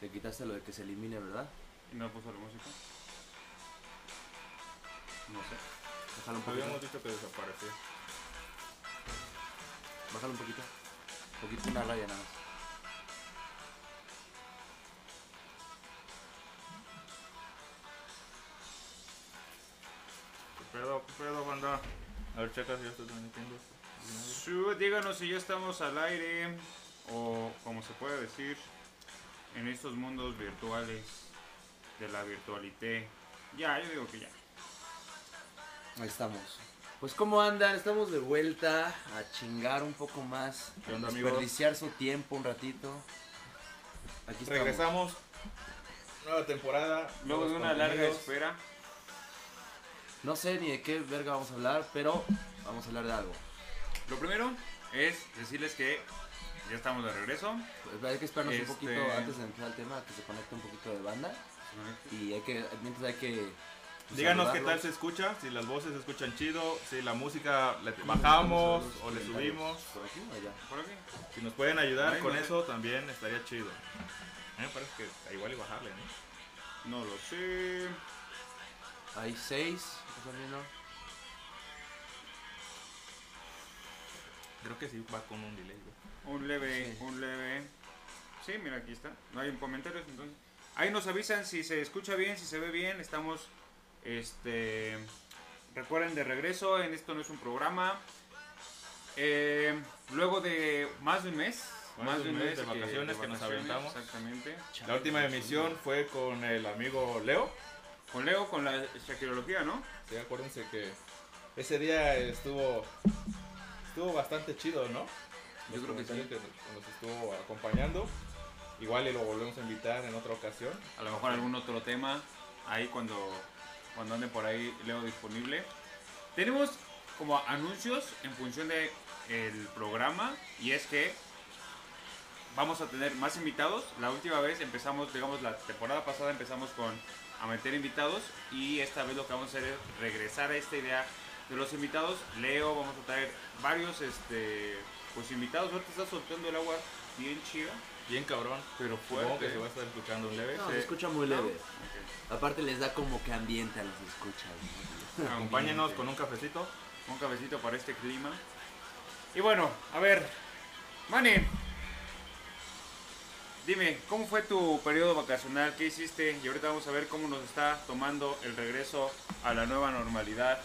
Le quitaste lo de que se elimine, ¿verdad? ¿Y no puso la música? No sé. Bájalo un poquito. Habíamos dicho que desapareció. Bájalo un poquito. Un poquito, una raya nada más. ¿Qué pedo? ¿Qué pedo, banda? A ver, checa si ya estoy transmitiendo. Díganos si ya estamos al aire o como se puede decir en estos mundos virtuales de la virtualité. Ya, yo digo que ya. Ahí estamos. Pues cómo andan, estamos de vuelta a chingar un poco más, ¿Qué a onda, amigos? desperdiciar su tiempo un ratito. Aquí estamos. Regresamos. Nueva temporada. Luego de una larga espera. No sé ni de qué verga vamos a hablar, pero vamos a hablar de algo. Lo primero es decirles que ya estamos de regreso. Pues hay que esperarnos Este- un poquito antes de empezar el tema, que se conecte un poquito de banda. Y hay que, mientras hay que... pues, Díganos qué tal se escucha, si las voces se escuchan chido, si la música le bajamos o le subimos. ¿Por aquí o allá? ¿Por aquí? Si nos pueden ayudar Ay, con no sé. eso también estaría chido. A mí me parece que igual y bajarle, ¿no? No lo sé. Hay seis, ¿estás viendo? Creo que sí va con un delay. güey. Un leve, Sí. un leve. Sí, mira, aquí está. No hay comentarios, entonces. Ahí nos avisan si se escucha bien, si se ve bien. Estamos, este... Recuerden, de regreso, en esto no es un programa. Eh, luego de más de un mes. Más de un mes de vacaciones que nos vacaciones, aventamos. Exactamente. La última emisión fue con el amigo Leo. Con Leo, con la Shakirología, ¿no? Sí, acuérdense que ese día estuvo estuvo bastante chido, ¿no? Yo creo que sí. Comentarios nos estuvo acompañando. Igual y lo volvemos a invitar en otra ocasión. A lo mejor algún otro tema. Ahí cuando, cuando ande por ahí Leo disponible. Tenemos como anuncios en función de el programa. Y es que vamos a tener más invitados. La última vez empezamos, digamos, la temporada pasada empezamos con a meter invitados. Y esta vez lo que vamos a hacer es regresar a esta idea de los invitados. Leo, vamos a traer varios este pues invitados. Ahorita está soltando el agua bien chida. Bien cabrón. Pero Supongo fuerte. que se va a estar escuchando un leve. No, Sí. se escucha muy ¿No? leve. Aparte les da como que ambiente a los escuchas. ¿no? Acompáñenos con un cafecito. un cabecito para este clima. Y bueno, a ver, Mani, dime, ¿cómo fue tu periodo vacacional? ¿Qué hiciste? Y ahorita vamos a ver cómo nos está tomando el regreso a la nueva normalidad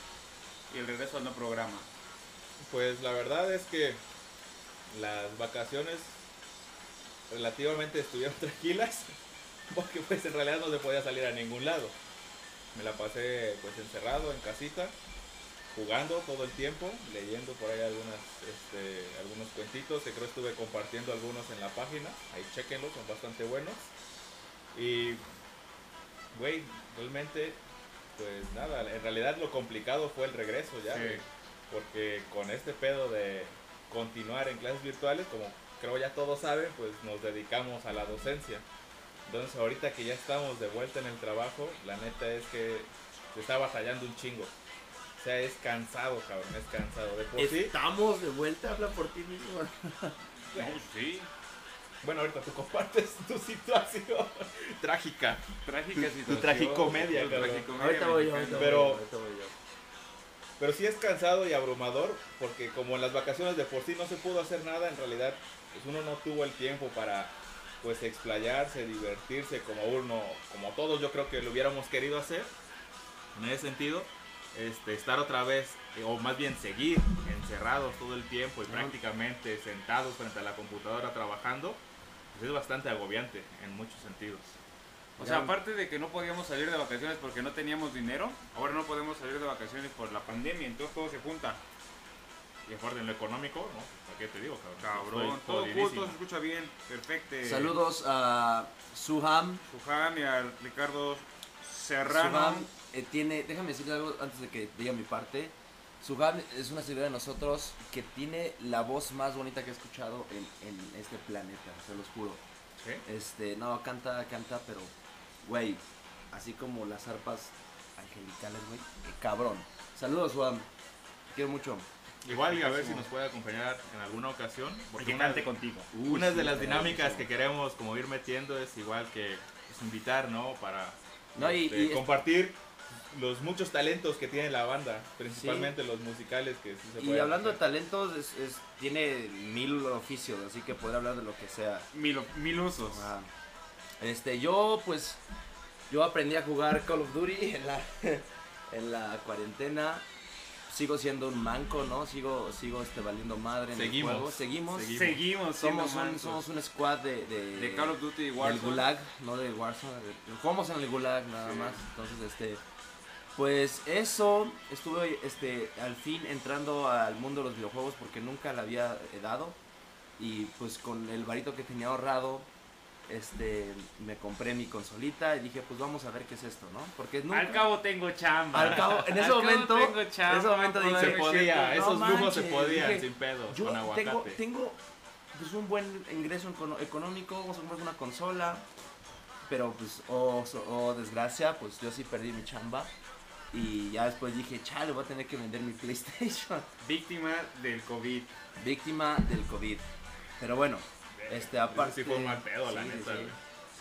y el regreso al nuevo programa. Pues la verdad es que las vacaciones relativamente estuvieron tranquilas porque pues en realidad no se podía salir a ningún lado. Me la pasé pues encerrado en casita, jugando todo el tiempo, leyendo por ahí algunas, este, algunos cuentitos que creo estuve compartiendo algunos en la página, ahí chequenlos, son bastante buenos. Y, güey, realmente, pues nada, en realidad lo complicado fue el regreso ya, Sí. porque con este pedo de continuar en clases virtuales, como creo ya todos saben, pues nos dedicamos a la docencia. Entonces ahorita que ya estamos de vuelta en el trabajo, la neta es que se está batallando un chingo. O sea, es cansado, cabrón, es cansado. De por sí, Estamos de vuelta, habla por ti mismo. No, sí, bueno, ahorita tú compartes tu situación trágica. trágica situación. tragicomedia, Tu cabrón. tragicomedia Ahorita voy yo, mexicana. ahorita Pero- voy yo, ahorita voy yo. Pero sí es cansado y abrumador porque como en las vacaciones de por sí no se pudo hacer nada, en realidad pues uno no tuvo el tiempo para pues explayarse, divertirse como uno, como todos yo creo que lo hubiéramos querido hacer. En ese sentido, este, estar otra vez, o más bien seguir encerrados todo el tiempo y prácticamente sentados frente a la computadora trabajando, pues es bastante agobiante en muchos sentidos. O sea, aparte de que no podíamos salir de vacaciones porque no teníamos dinero, ahora no podemos salir de vacaciones por la pandemia, entonces todo se junta. Y aparte en lo económico, ¿no? ¿Para qué te digo, cabrón? Cabrón, todo jodidísimo. junto, se escucha bien, perfecto. Saludos a Suham. Suham y a Ricardo Serrano. Suham eh, tiene, déjame decirle algo antes de que diga mi parte. Suham es una seguidora de nosotros que tiene la voz más bonita que he escuchado en, en este planeta, se los juro. ¿Sí? Este, no, canta, canta, pero, güey, así como las arpas angelicales, güey, cabrón. Saludos, Juan. Te quiero mucho. Igual y a ver si nos puede acompañar en alguna ocasión. Porque una, cante contigo. una de las dinámicas que queremos como ir metiendo es igual que pues, invitar, ¿no? Para No, y- este, y- compartir los muchos talentos que tiene la banda, principalmente los musicales que sí se Y hablando de talentos, es, es- tiene mil oficios, así que puede hablar de lo que sea. Mil, mil usos. Ah, Este, yo pues, yo aprendí a jugar Call of Duty en la, en la cuarentena. Sigo siendo un manco, ¿no? Sigo, sigo este, valiendo madre en Seguimos. el juego. Seguimos. Seguimos. Somos un, somos un squad de, de, de Call of Duty y del Warzone. Gulag, no del Warzone. de- Jugamos en el Gulag nada Sí. más. Entonces, este. Pues eso, estuve este, al fin entrando al mundo de los videojuegos porque nunca le había eh, dado. Y pues con el varito que tenía ahorrado, este, me compré mi consolita y dije, pues vamos a ver qué es esto, ¿no? Porque nunca... Al cabo tengo chamba. Al cabo, en ese Al cabo momento- tengo chamba, en ese momento dije, se podía, esos no lujos se podían dije, sin pedos, Yo con aguacate. tengo, tengo pues, un buen ingreso económico, vamos a comprar una consola, pero pues, oh, oh, desgracia, pues yo sí perdí mi chamba. Y ya después dije, chale, voy a tener que vender mi PlayStation. Víctima del COVID. Víctima del COVID. Pero bueno, este aparte... sí fue un mal pedo, la sí, neta, Sí,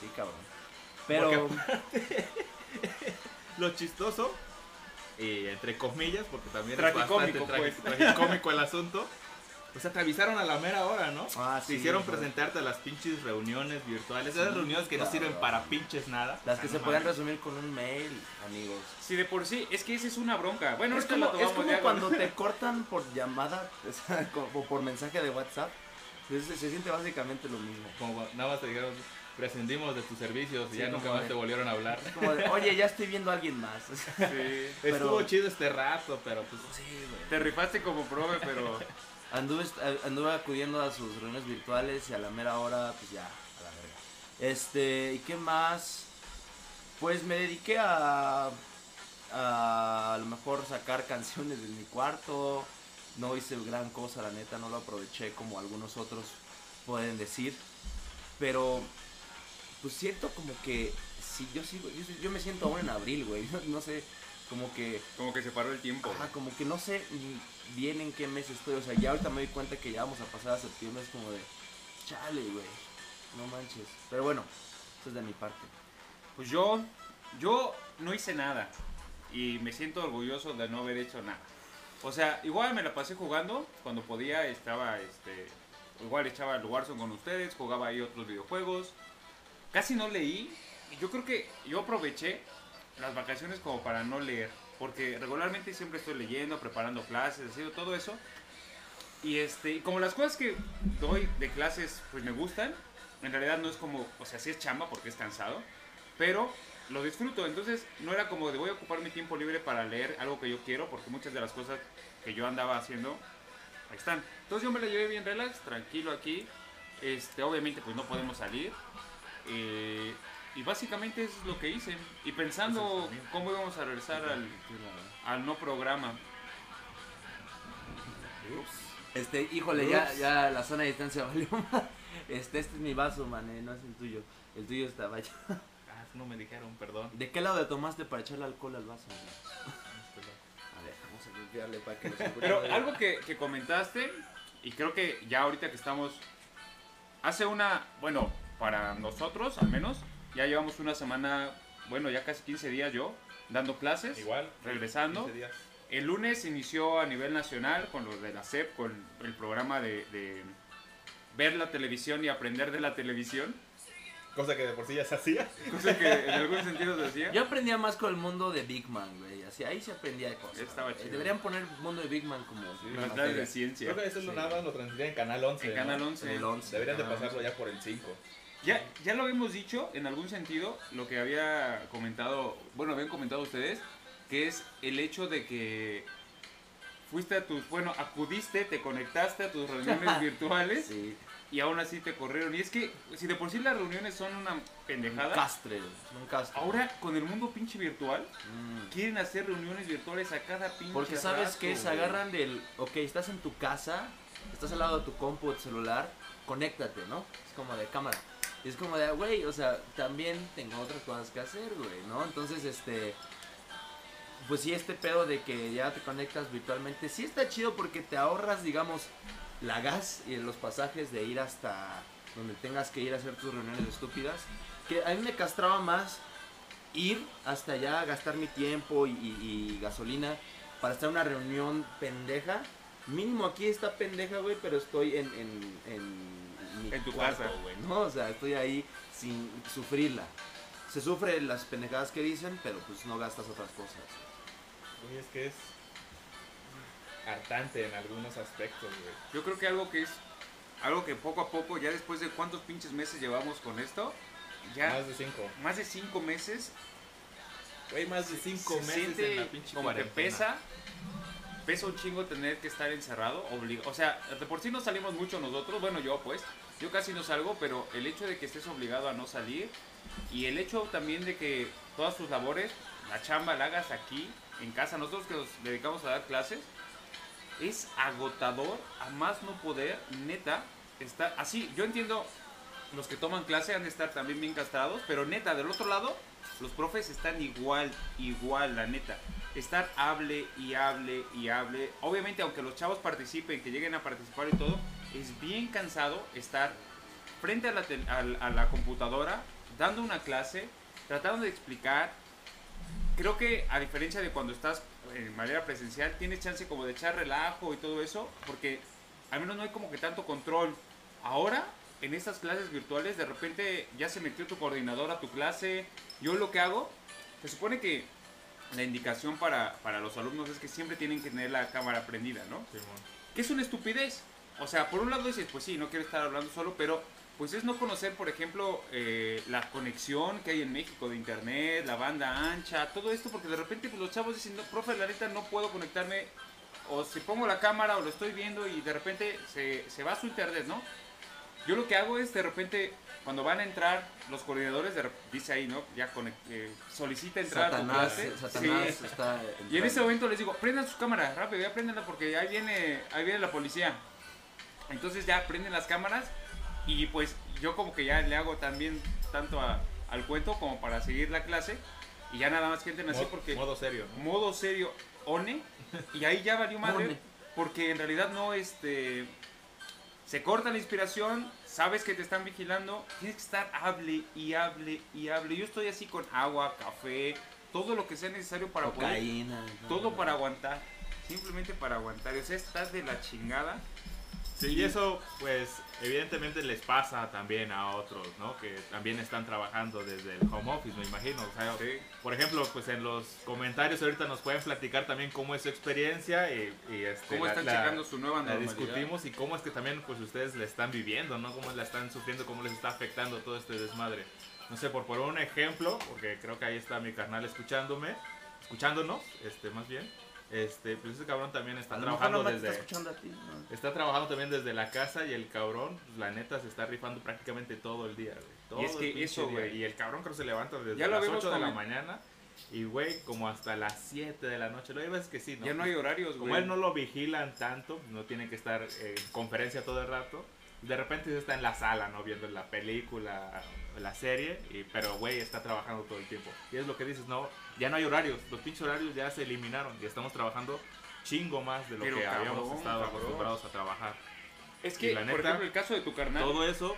sí, cabrón. Pero... Lo chistoso, y entre comillas, porque también es bastante pues. tragicómico el asunto, pues te avisaron a la mera hora, ¿no? Ah, Te sí, hicieron güey. presentarte a las pinches reuniones virtuales, esas Sí, reuniones que no sirven para pinches nada. Las que Ah, se no pueden resumir con un mail, amigos. Si de por sí, es que esa es una bronca. Bueno, es como, la es como cuando te cortan por llamada o sea, o por mensaje de WhatsApp. Se, siente básicamente lo mismo. Como nada más te dijeron, prescindimos de tus servicios y Sí, ya nunca más de- te volvieron a hablar. Es como de, oye, ya estoy viendo a alguien más. Sí. Pero- Estuvo chido este rato, pero pues Sí, güey. Te rifaste como prove, pero Anduve, anduve acudiendo a sus reuniones virtuales y a la mera hora, pues ya, a la verga. Este, ¿y qué más? Pues me dediqué a, a a lo mejor sacar canciones de mi cuarto. No hice gran cosa, la neta, no lo aproveché como algunos otros pueden decir. Pero, pues siento como que, si yo sigo, yo, yo me siento aún en abril, güey. No sé, como que como que se paró el tiempo. Ajá, como que no sé bien en qué mes estoy. O sea, ya ahorita me doy cuenta que ya vamos a pasar a septiembre. Es como de, chale, güey. No manches. Pero bueno, eso es de mi parte. Pues yo, yo no hice nada y me siento orgulloso de no haber hecho nada. O sea, igual me la pasé jugando cuando podía, estaba, este, igual echaba el Warzone con ustedes, jugaba ahí otros videojuegos. Casi no leí. y Yo creo que yo aproveché las vacaciones como para no leer, porque regularmente siempre estoy leyendo, preparando clases, haciendo todo eso. Y este, como las cosas que doy de clases pues me gustan, en realidad no es como, o sea, sí es chamba porque es cansado, pero lo disfruto. Entonces no era como de voy a ocupar mi tiempo libre para leer algo que yo quiero, porque muchas de las cosas que yo andaba haciendo ahí están. Entonces yo me la llevé bien relax, tranquilo aquí. Este, obviamente pues no podemos salir. eh, y básicamente eso es lo que hice. Y pensando cómo íbamos a regresar al, al no programa. Este, híjole, ya, ya la zona de distancia valió más. Este, este es mi vaso, man, eh, no es el tuyo. El tuyo estaba allá. No me dijeron, perdón. ¿De qué lado le tomaste para echarle alcohol al vaso? A ver, vamos a limpiarle para que nos. Pero algo que, que comentaste, y creo que ya ahorita que estamos, hace una, bueno, para nosotros al menos, ya llevamos una semana, bueno, ya casi 15 días yo, dando clases, Igual. regresando. 15 días. El lunes inició a nivel nacional con los de la SEP, con el programa de, de ver la televisión y aprender de la televisión, Cosa que de por sí ya se hacía. cosa que en algún sentido se hacía. Yo aprendía más con el mundo de Big Man, güey. Así, ahí se aprendía de cosas. Estaba güey. chido. Deberían poner el mundo de Big Man como una clases materia. de ciencia. Creo que eso es lo Sí. nada más lo transmitían en Canal 11. En ¿no? Canal 11. En el 11. Deberían de pasarlo 11. ya por el 5. Ya, ya lo habíamos dicho en algún sentido, lo que había comentado, bueno, habían comentado ustedes, que es el hecho de que fuiste a tus, bueno, acudiste, te conectaste a tus reuniones virtuales Sí, y aún así te corrieron. Y es que si de por sí las reuniones son una un pendejada, castre, un castre. ahora con el mundo pinche virtual, Mm. quieren hacer reuniones virtuales a cada pinche Porque sabes que se agarran del, ok, estás en tu casa, estás al lado de tu compu, de tu celular, conéctate, ¿no? Es como de cámara. Y es como de, güey, o sea, también tengo otras cosas que hacer, güey, ¿no? Entonces, este, pues sí, este pedo de que ya te conectas virtualmente, sí está chido porque te ahorras, digamos, la gas y los pasajes de ir hasta donde tengas que ir a hacer tus reuniones estúpidas. Que a mí me castraba más ir hasta allá, gastar mi tiempo y, y- y gasolina para estar en una reunión pendeja. Mínimo aquí está pendeja, güey, pero estoy en, en, en mi En tu cuarto, casa. güey, ¿no? O sea, estoy ahí sin sufrirla. Se sufre las pendejadas que dicen, pero pues no gastas otras cosas. Güey, es que es hartante en algunos aspectos, güey. Yo creo que algo que es, algo que poco a poco, ya después de cuántos pinches meses llevamos con esto, ya Más de cinco. más de cinco meses, Güey, más de cinco se meses siente en la pinche como que pesa, pesa un chingo tener que estar encerrado, obligado. O sea, de por sí no salimos mucho nosotros, bueno yo pues, yo casi no salgo, pero el hecho de que estés obligado a no salir y el hecho también de que todas tus labores, la chamba la hagas aquí, en casa, nosotros que nos dedicamos a dar clases, es agotador a más no poder, neta, está así, yo entiendo los que toman clase han de estar también bien castrados, pero neta, del otro lado, los profes están igual, igual, la neta. Estar hable y hable y hable. Obviamente, aunque los chavos participen, que lleguen a participar y todo, es bien cansado estar frente a la, a la computadora, dando una clase, tratando de explicar. Creo que a diferencia de cuando estás en manera presencial, tienes chance como de echar relajo y todo eso, porque al menos no hay como que tanto control. Ahora, en estas clases virtuales, de repente ya se metió tu coordinador a tu clase. Yo lo que hago, se supone que la indicación para, para los alumnos es que siempre tienen que tener la cámara prendida, ¿no? Simón. que es una estupidez. O sea, por un lado dices, pues sí, no quiero estar hablando solo, pero pues es no conocer, por ejemplo, eh, la conexión que hay en México de internet, la banda ancha, todo esto, porque de repente pues, los chavos dicen, no, profe, la neta no puedo conectarme, o si pongo la cámara o lo estoy viendo y de repente se, se va su internet, ¿no? Yo lo que hago es de repente, cuando van a entrar los coordinadores, de dice ahí, ¿no? Ya conect- eh, solicita entrar a tu Satanás, clase. Satanás Sí. está... Y en ese momento les digo, prendan sus cámaras, rápido, ya prendanla porque ahí viene, ahí viene la policía. Entonces ya prenden las cámaras y pues yo como que ya le hago también tanto a- al cuento como para seguir la clase y ya nada más que entren así Mo- porque Modo serio, ¿no? modo serio, one, y ahí ya valió madre One. porque en realidad no este se corta la inspiración, sabes que te están vigilando, tienes que estar hable y hable y hable. Yo estoy así con agua, café, todo lo que sea necesario para poder Cocaína. todo para aguantar. Simplemente para aguantar. O sea, estás de la chingada. Sí, y eso, pues, evidentemente les pasa también a otros, ¿no? Que también están trabajando desde el home office, me imagino. O sea, Sí. por ejemplo, pues en los comentarios ahorita nos pueden platicar también cómo es su experiencia y, y, este, ¿Cómo la- están la- checando su nueva la normalidad? discutimos y cómo es que también pues ustedes la están viviendo, ¿no? Cómo la están sufriendo, cómo les está afectando todo este desmadre. No sé, por poner un ejemplo, porque creo que ahí está mi carnal escuchándome, escuchándonos, este, más bien. Este, pues ese cabrón también está trabajando te desde... está a ti. ¿no? Está trabajando también desde la casa y el cabrón, pues, la neta, se está rifando prácticamente todo el día, güey. Todo Y es que el eso, güey. Y el cabrón creo que se levanta desde Ya las habíamos 8 de la mañana y, güey, como hasta las 7 de la noche. Lo hay veces que sí, ¿no? Ya no hay horarios, Como güey. él no lo vigilan tanto, no tiene que estar en conferencia todo el rato. De repente está en la sala, ¿no? Viendo la película, la serie, y, pero güey está trabajando todo el tiempo. Y es lo que dices, no, ya no hay horarios, los pinches horarios ya se eliminaron y estamos trabajando chingo más de lo Pero que habíamos estado cabrón. acostumbrados a trabajar. Es Y que, la por ejemplo, el caso de tu carnal. Todo eso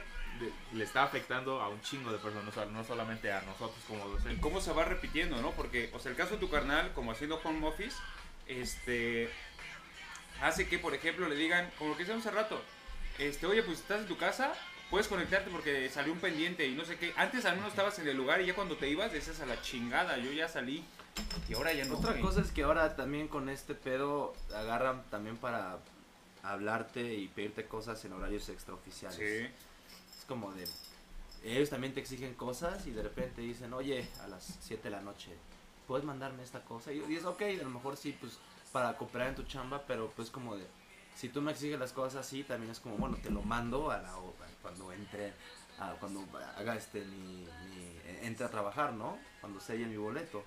le, está afectando a un chingo de personas, o sea, no solamente a nosotros como y docentes. cómo se va repitiendo, ¿no? Porque, o sea, el caso de tu carnal, como haciendo home office, este. Hace que, por ejemplo, le digan, como lo que hicimos hace rato, este, oye, pues estás en tu casa, puedes conectarte porque salió un pendiente y no sé qué. Antes al menos estabas en el lugar y ya cuando te ibas decías a la chingada, yo ya salí. Y ahora ya no. Otra cosa es que ahora también con este pedo agarran también para hablarte y pedirte cosas en horarios extraoficiales. Sí. Es como de... Ellos también te exigen cosas y de repente dicen, oye, a las 7 de la noche, ¿puedes mandarme esta cosa? Y dices, ok, a lo mejor sí, pues para cooperar en tu chamba, pero pues como de... Si tú me exiges las cosas así, también es como, bueno, te lo mando a la hora, cuando entre, a- cuando haga este, mi, mi- entre a trabajar, ¿no? Cuando selle mi boleto.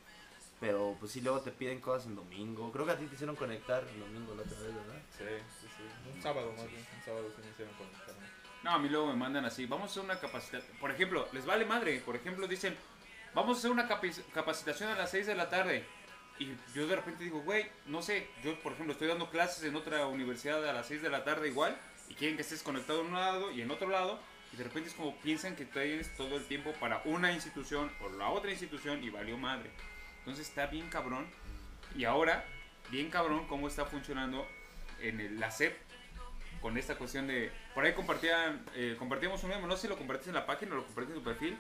Pero pues sí, luego te piden cosas en domingo. Creo que a ti te hicieron conectar el domingo la otra vez, ¿verdad? Sí, sí, sí. Un sábado más bien, un sábado se me hicieron conectarme. No, a mí luego me mandan así, vamos a hacer una capacitación. Por ejemplo, les vale madre. Por ejemplo, dicen, vamos a hacer una capacitación a las 6 de la tarde. Y yo de repente digo, güey, no sé, yo por ejemplo estoy dando clases en otra universidad a las 6 de la tarde igual y quieren que estés conectado en un lado y en otro lado y de repente es como piensan que tienes todo el tiempo para una institución o la otra institución y valió madre. Entonces está bien cabrón y ahora, bien cabrón cómo está funcionando en el, la SEP con esta cuestión de... Por ahí compartían, eh, compartíamos un meme, no sé si lo compartiste en la página o lo compartiste en tu perfil.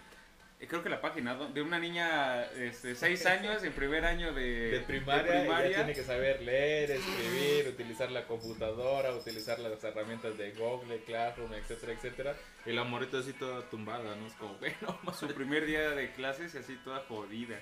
Eh, creo que la página ¿no? de una niña de 6 años en primer año de, de primaria, ya tiene que saber leer, escribir, utilizar la computadora, utilizar las herramientas de Google, Classroom, etcétera, etcétera. Y la morrita así toda tumbada, ¿no? Es como, bueno, su primer día de clases así toda jodida.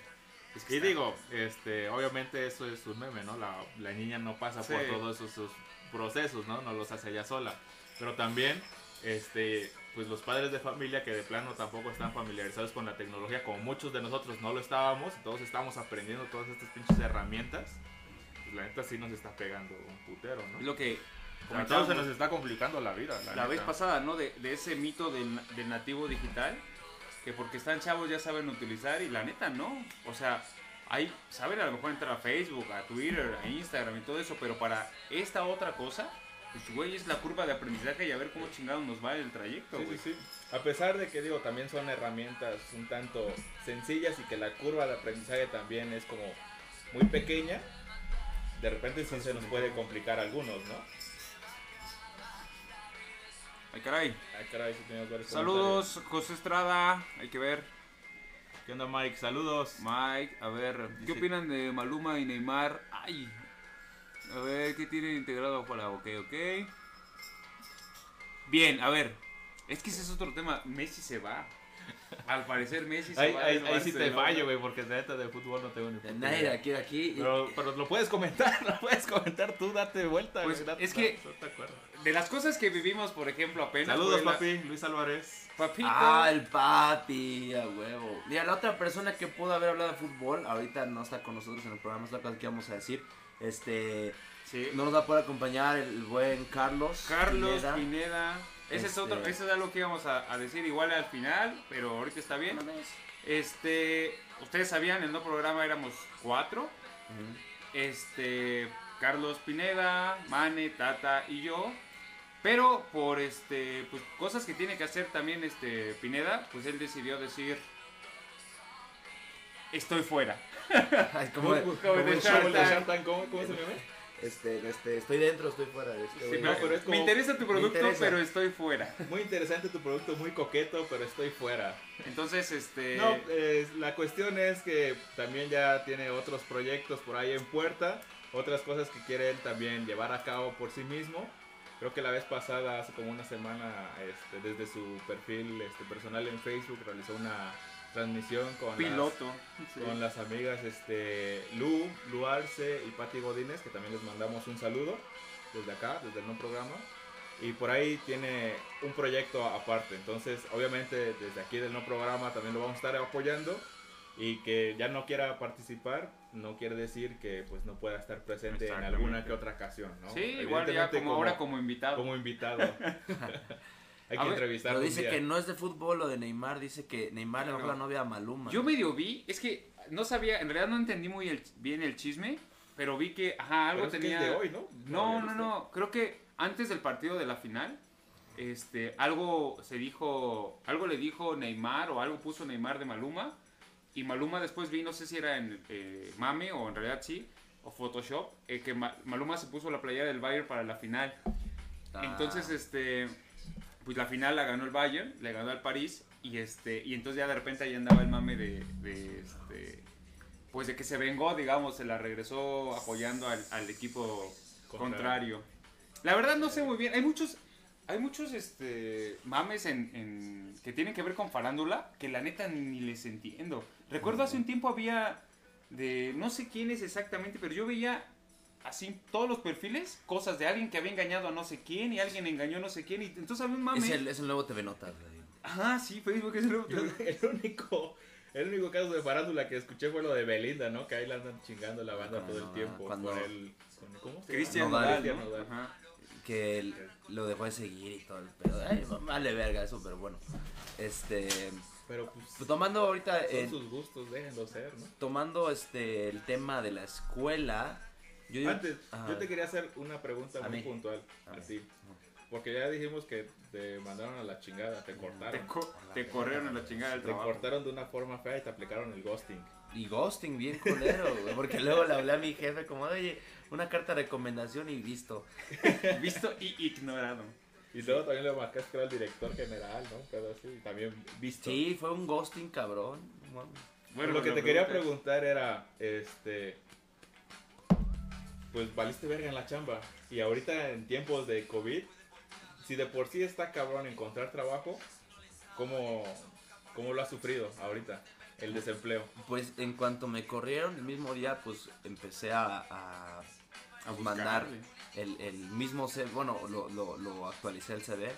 Es que y está... digo, este, obviamente eso es un meme, ¿no? La, la niña no pasa sí. por todos esos, esos, procesos, ¿no? No los hace ella sola. Pero también, este, pues los padres de familia que de plano tampoco están familiarizados con la tecnología, como muchos de nosotros no lo estábamos, todos estamos aprendiendo todas estas pinches herramientas, pues la neta sí nos está pegando un putero, ¿no? Lo que como todo se nos está complicando la vida. La, la vez pasada, ¿no? De, de ese mito del, del, nativo digital, que porque están chavos ya saben utilizar y la neta no. O sea, hay, saben a lo mejor entrar a Facebook, a Twitter, a Instagram y todo eso, pero para esta otra cosa, pues güey, es la curva de aprendizaje y a ver cómo chingado nos va el trayecto, güey. Sí, sí, sí. A pesar de que digo, también son herramientas un tanto sencillas y que la curva de aprendizaje también es como muy pequeña, de repente sí se nos puede complicar a algunos, ¿no? Ay, caray. Ay, caray, sí tenemos varios Saludos, José Estrada. Hay que ver. ¿Qué onda, Mike? Saludos. Mike, a ver, ¿qué Dice... opinan de Maluma y Neymar? Ay, a ver, ¿qué tienen integrado para? Ok, ok. Bien, a ver. Es que ese es otro tema. Messi se va. Al parecer Messi se ahí, va. Ahí, ahí sí te fallo, güey, porque de neta de fútbol no tengo ni puta Nadie de aquí, de aquí. Pero, pero, lo puedes comentar, lo puedes comentar tú, date vuelta. Pues, date, es que de las cosas que vivimos, por ejemplo, apenas... Saludos, papi, la... Luis Álvarez. Papito. Ah, el papi, a huevo. Mira, la otra persona que pudo haber hablado de fútbol, ahorita no está con nosotros en el programa, es la cosa que vamos a decir. Este... Sí. No nos va a poder acompañar el buen Carlos. Carlos Pineda. Pineda. Ese este... es otro, eso es algo que íbamos a, a, decir igual al final, pero ahorita está bien. Este, ustedes sabían, en el no programa éramos cuatro. Uh -huh. Este, Carlos Pineda, Mane, Tata y yo. Pero por este, pues cosas que tiene que hacer también este Pineda, pues él decidió decir estoy fuera. Ay, ¿Cómo, ¿Cómo, ¿Cómo, ¿Cómo, ¿Cómo se llama? Este, este, estoy dentro, estoy fuera. Este, sí, no, pero es como, me interesa tu producto, interesa. pero estoy fuera. Muy interesante tu producto, muy coqueto, pero estoy fuera. Entonces, este... No, eh, la cuestión es que también ya tiene otros proyectos por ahí en puerta, otras cosas que quiere él también llevar a cabo por sí mismo. Creo que la vez pasada, hace como una semana, este, desde su perfil este, personal en Facebook, realizó una transmisión con piloto las, sí. con las amigas este Lu, Lu Arce y Patti Godínez que también les mandamos un saludo desde acá, desde el no programa. Y por ahí tiene un proyecto aparte. Entonces obviamente desde aquí del no programa también lo vamos a estar apoyando. Y que ya no quiera participar no quiere decir que pues no pueda estar presente en alguna que otra ocasión ¿no? sí igual ya como, como ahora como invitado. como invitado Hay que ver, entrevistarlo. Pero dice que no es de fútbol o de Neymar, dice que Neymar le bajó la novia a Maluma. Yo medio vi, es que no sabía, en realidad no entendí muy el, bien el chisme, pero vi que, ajá, algo pero tenía... Es de hoy, ¿no? No, no, no, no, creo que antes del partido de la final, este, algo se dijo, algo le dijo Neymar o algo puso Neymar de Maluma, y Maluma después vi, no sé si era en eh, Mame o en realidad sí, o Photoshop, eh, que Ma Maluma se puso la playera del Bayern para la final. Ah. Entonces, este pues la final la ganó el Bayern, le ganó al París y este y entonces ya de repente ahí andaba el mame de, de este pues de que se vengó, digamos, se la regresó apoyando al, al equipo contrario. contrario. La verdad no sé muy bien, hay muchos hay muchos este mames en, en, que tienen que ver con farándula que la neta ni les entiendo. Recuerdo hace un tiempo había de no sé quién es exactamente, pero yo veía así todos los perfiles, cosas de alguien que había engañado a no sé quién y alguien engañó a no sé quién y entonces había un mame. Es el, es el nuevo TV Notas. Ajá, sí, Facebook es el nuevo TV El único, el único caso de farándula que escuché fue lo de Belinda, ¿no? Que ahí la andan chingando la banda todo el tiempo. Cuando con el, con, ¿Cómo se Cristian llama? Nodal, ¿no? Ajá. que él lo dejó de seguir y todo el pedo. Ay, vale verga eso, pero bueno. Este, Pero pues pues, tomando ahorita son eh, sus gustos, déjenlo ser, ¿no? tomando este el tema de la escuela, yo digo- Antes, Ajá. yo te quería hacer una pregunta A muy mí. puntual A a, mí. ti. Porque ya dijimos que te mandaron a la chingada, te Te, cortaron. co- te corrieron a la chingada del Te trabajo. cortaron de una forma fea y te aplicaron el ghosting. y ghosting bien culero, güey, porque luego le hablé a mi jefe como, "Oye, una carta de recomendación y listo." Visto y ignorado. Y luego también le marcaste que era el director general, ¿no? Pero sí, también visto. Sí, fue un ghosting cabrón. no mames. Bueno, lo que te quería pregunta preguntar era, este, pues valiste verga en la chamba. Y ahorita en tiempos de COVID, si de por sí está cabrón encontrar trabajo, ¿cómo, cómo lo has sufrido ahorita? El desempleo. Pues en cuanto me corrieron el mismo día, pues empecé a, a, A mandar el, el mismo CV, bueno, lo, lo, lo actualicé el CV.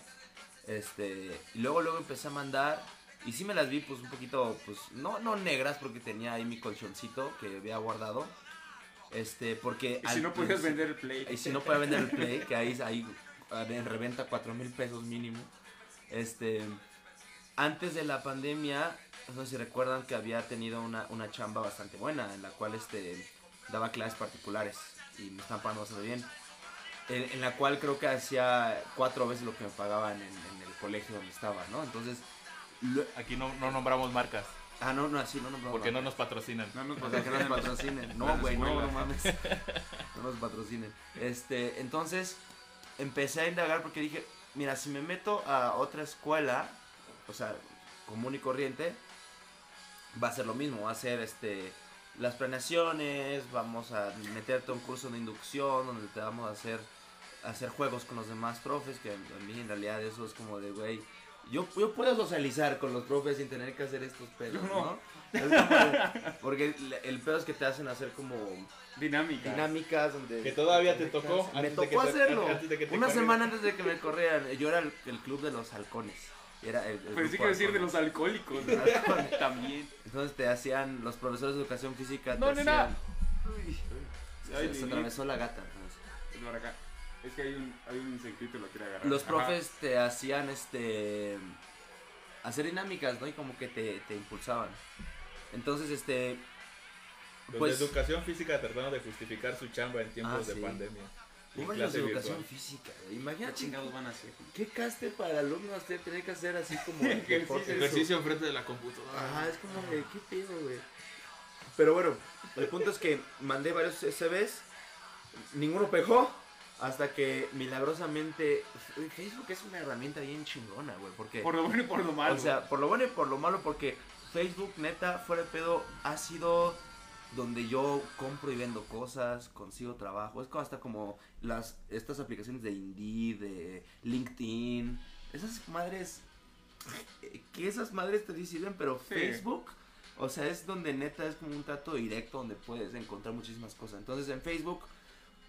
Este, y luego luego empecé a mandar y sí me las vi pues un poquito pues no no negras porque tenía ahí mi colchoncito que había guardado. Este, porque Y si al no podías vender el play. y si no puede vender el play, que ahí, ahí en reventa 4 mil pesos mínimo. Este, antes de la pandemia, no sé si recuerdan que había tenido una, una chamba bastante buena, en la cual este, daba clases particulares y me estaban pagando bastante bien. En, en la cual creo que hacía cuatro veces lo que me pagaban en, en el colegio donde estaba, ¿no? Entonces, lo- Aquí no, no nombramos marcas, ah, no, no, así no, no, no, porque no. no nos patrocinan. No nos O sea, que nos patrocinan. patrocinen. No, güey, no, no mames. No nos patrocinen. Este, entonces, empecé a indagar porque dije, mira, si me meto a otra escuela, o sea, común y corriente, va a ser lo mismo, va a ser este las planeaciones, vamos a meterte a un curso de inducción donde te vamos a hacer hacer juegos con los demás profes, que a mí en realidad eso es como de, güey, yo, yo puedo socializar con los profes sin tener que hacer estos pedos, ¿no? no. Porque el, el pedo es que te hacen hacer como Dinámica. dinámicas donde... Que todavía te tocó. Me antes de que tocó te- hacerlo. antes de que te Una semana antes de que me corrieran. Yo era el, el club de los halcones. Era el, el Pero sí grupo quiero decir de los alcohólicos. ¿no? También. Entonces te hacían, los profesores de educación física te No, nena. hacían- Ay, Se, se Lili. atravesó la gata. entonces. Es por acá. Es que hay un, hay un insectito que lo quiere agarrar. Los Ajá. profes te hacían este hacer dinámicas, ¿no? Y como que te, te impulsaban. Entonces, este Los Pues- de educación física tratando de justificar su chamba en tiempos Ah, de sí. pandemia. Los de clase educación virtual. física, güey. ¿Qué Imagínate chingados van a hacer? qué caste para alumnos te tener que hacer así como Ejercicio. Ejercicio enfrente de la computadora. Ajá, es como de qué pedo, güey. Pero bueno, el punto es que mandé varios CVs, ninguno pegó, hasta que milagrosamente Facebook es una herramienta bien chingona, güey, porque Por lo bueno y por lo malo. o sea, por lo bueno y por lo malo, porque Facebook, neta, fuera de pedo, ha sido donde yo compro y vendo cosas, consigo trabajo. Es como hasta como las estas aplicaciones de Indeed, de LinkedIn, esas madres que esas madres te sirven, pero Sí. Facebook, o sea, es donde neta es como un trato directo donde puedes encontrar muchísimas cosas. Entonces en Facebook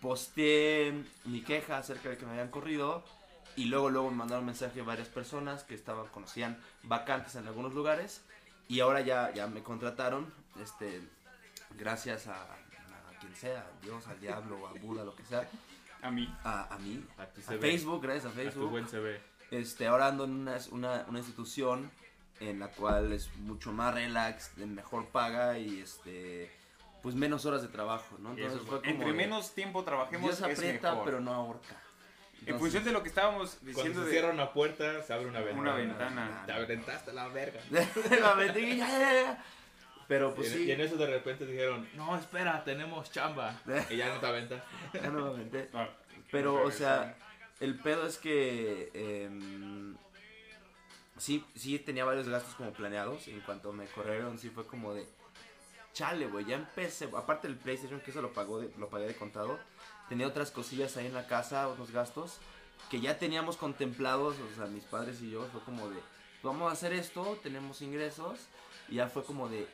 posteé mi queja acerca de que me habían corrido y luego luego me mandaron mensaje varias personas que estaban conocían vacantes en algunos lugares y ahora ya ya me contrataron este gracias a, a quien sea, a Dios, al diablo, a Buda, lo que sea, A mí. a, a mí, A tu a CV, Facebook, gracias a a tu Facebook. buen CV. Este, ahora ando en una, una, una institución en la cual es mucho más relax, de mejor paga y este pues menos horas de trabajo, ¿no? Entonces es fue como Entre de, menos tiempo trabajemos Dios aprieta, es mejor. pero no ahorca. En función de lo que estábamos Cuando diciendo se de... cierra una puerta, se abre una ventana. Una ventana. Te aventaste la verga. La metí, ya, ya, ya. Pero pues y, en- sí, y en eso de repente dijeron, no, espera, tenemos chamba. y ya no te aventaste. ya no me aventé. No, Pero, no o sea, el pedo es que em, sí, sí tenía varios gastos como planeados. En cuanto me corrieron, sí fue como de chale, güey. Ya empecé. Aparte del PlayStation, que eso lo, pagó de- lo pagué de contado. Tenía otras cosillas ahí en la casa, otros gastos que ya teníamos contemplados. O sea, mis padres y yo. Fue como de vamos a hacer esto, tenemos ingresos. Y ya fue como de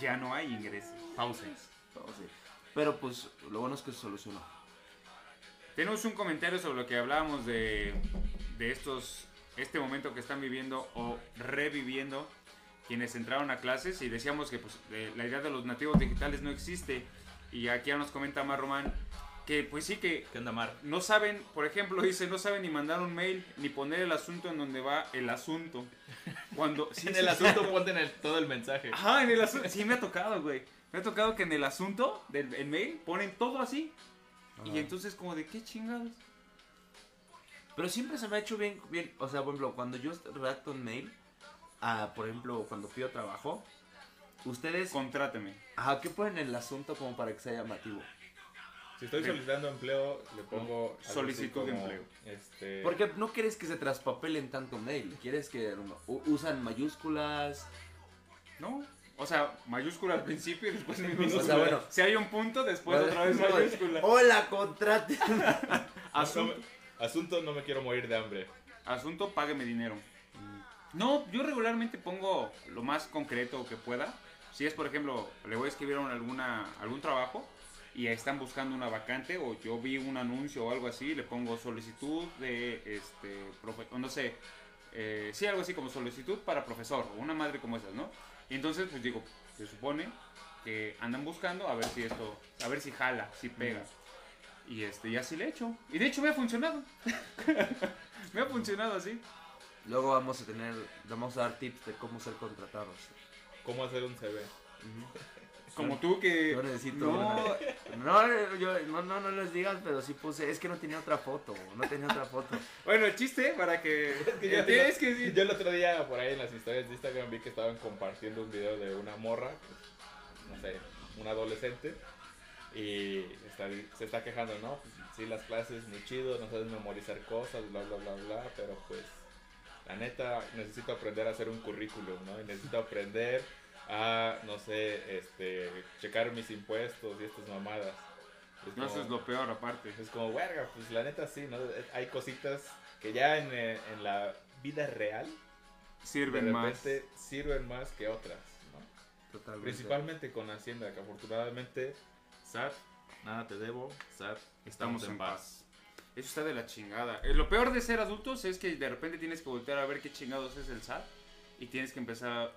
ya no hay ingresos. Pauses. ir. Pero pues lo bueno es que se solucionó. Tenemos un comentario sobre lo que hablábamos de, de estos, este momento que están viviendo o reviviendo quienes entraron a clases y decíamos que pues, eh, la idea de los nativos digitales no existe. Y aquí ya nos comenta más Román que pues sí que ¿Qué onda, Mar? no saben, por ejemplo, dice, no saben ni mandar un mail, ni poner el asunto en donde va el asunto. Cuando, sí, en el sí. asunto ponte en el- todo el mensaje. Ajá, en el asunto. Sí, me ha tocado, güey. Me ha tocado que en el asunto del el mail ponen todo así. Y Ajá. entonces, como de qué chingados. Pero siempre se me ha hecho bien, bien, o sea, por ejemplo, cuando yo redacto un mail, ah, por ejemplo, cuando pido trabajo, ustedes, Contráteme. ajá, ¿qué ponen en el asunto como para que sea llamativo? Si estoy solicitando empleo, le pongo Solicitud de empleo. Este, Porque no quieres que se traspapelen tanto mail, quieres que usan mayúsculas, ¿No? O sea, mayúscula al principio y después minúscula. O sea, bueno. Si hay un punto, después otra vez mayúscula. Hola, contrate. Asunto, asunto, no me quiero morir de hambre. asunto, págueme dinero. No, yo regularmente pongo lo más concreto que pueda. Si es, por ejemplo, le voy a escribir alguna, algún trabajo y están buscando una vacante o yo vi un anuncio o algo así, le pongo solicitud de, este, profe- no sé, eh, sí, algo así como solicitud para profesor o una madre como esas, ¿no? Y entonces, pues digo, se supone que andan buscando a ver si esto, a ver si jala, si pega. Y este, y así le he hecho. Y de hecho me ha funcionado. me ha funcionado así. Luego vamos a tener, vamos a dar tips de cómo ser contratados. ¿Cómo hacer un CV? Como tú que... Yo necesito No, No, yo, no, no, no les digas, pero sí puse, es que no tenía otra foto, no tenía otra foto. Bueno, el chiste para que... que yo- es que sí. Yo el otro día por ahí en las historias de Instagram vi que estaban compartiendo un video de una morra, no sé, una adolescente, y está- se está quejando, ¿no? Pues, sí, las clases muy chido, no sabes memorizar cosas, bla, bla, bla, bla, pero pues la neta necesito aprender a hacer un currículum, ¿no? Y necesito aprender a, no sé, este, checar mis impuestos y estas mamadas. Es No, eso como- es lo peor aparte. es como, verga, pues la neta sí, ¿no? Hay cositas que ya en, eh, en la vida real Sirven de más. repente sirven más que otras, ¿no? Totalmente. Principalmente con Hacienda, que afortunadamente, SAT, nada te debo, SAT, Estamos en paz. Eso está de la chingada. Eh, Lo peor de ser adultos es que de repente tienes que voltear a ver qué chingados es el SAT y tienes que empezar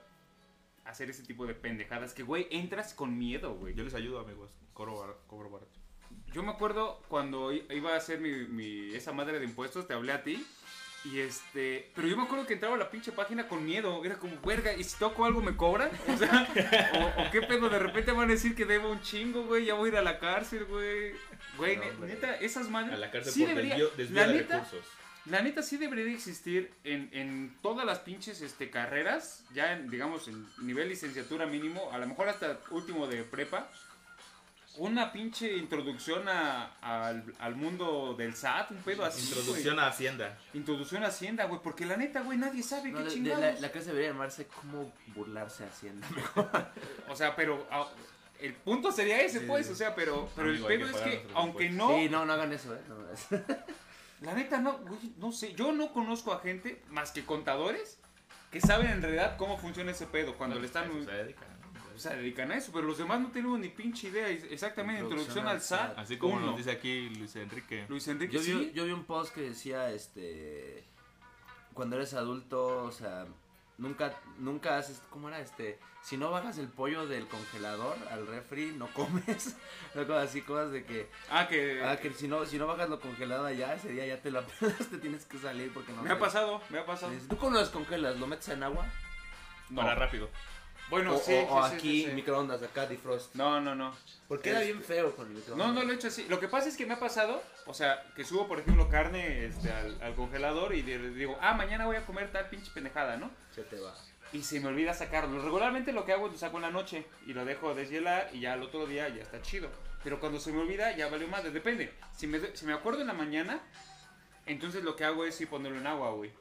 a hacer ese tipo de pendejadas que, güey, entras con miedo, güey. Yo les ayudo, amigos, cobro barato. Cobro barato. Yo me acuerdo cuando iba a hacer mi, mi- esa madre de impuestos, te hablé a ti. Y este, pero yo me acuerdo que entraba a la pinche página con miedo, era como, verga, ¿y si toco algo me cobran? O sea, o, o qué pedo, de repente van a decir que debo un chingo, güey, ya voy a ir a la cárcel, güey. Güey, No, ne- neta, esas madres. A la cárcel sí por debería, desvío, desvío la de neta, recursos. la neta sí debería de existir en, en todas las pinches este, carreras, ya en, digamos en nivel licenciatura mínimo, a lo mejor hasta último de prepa, una pinche introducción a- al, al mundo del SAT, un pedo así. Introducción a Hacienda. Introducción a Hacienda, güey, porque la neta, güey, nadie sabe No, qué chingados. la, la clase debería llamarse cómo burlarse hacienda. O sea, pero ah, el punto sería ese, Sí, pues, sí. o sea, pero, pero el Amigo, pedo que es que, aunque no, Sí, no, no hagan eso, ¿eh? No, es- La neta no, güey, no sé, yo no conozco a gente más que contadores que saben en realidad cómo funciona ese pedo cuando le están, A eso se dedican, ¿no? se dedican a eso, pero los demás no tenemos ni pinche idea, exactamente, introducción, al SAT, Así como uno. nos dice aquí Luis Enrique. Luis Enrique, Yo vi, sí, yo vi un post que decía, este, cuando eres adulto, o sea, nunca, nunca haces, ¿cómo era? Este, si no bajas el pollo del congelador al refri, no comes. Así, cosas de que, ah, que, ah, que si no, si no bajas lo congelado allá, ese día ya te la te tienes que salir porque no me ha pasado, me ha pasado, tú cuando lo descongelas, ¿lo metes en agua? no, Para rápido. Bueno, o, sí, o- o sí, sí, aquí, sí, sí. microondas, acá, defrost. no, no, no, Porque era bien feo con el microondas. No, no lo he hecho así. Lo que pasa es que me ha pasado, o sea, que subo, por ejemplo, carne este, al, al congelador y digo, ah, mañana voy a comer tal pinche pendejada, ¿no? Se te va. Y se me olvida sacarlo. Regularmente lo que hago es lo saco en la noche y lo dejo deshielar y ya al otro día ya está chido. Pero cuando se me olvida ya valió más. Depende. Si me, si me acuerdo en la mañana, entonces lo que hago es sí ponerlo en agua, güey.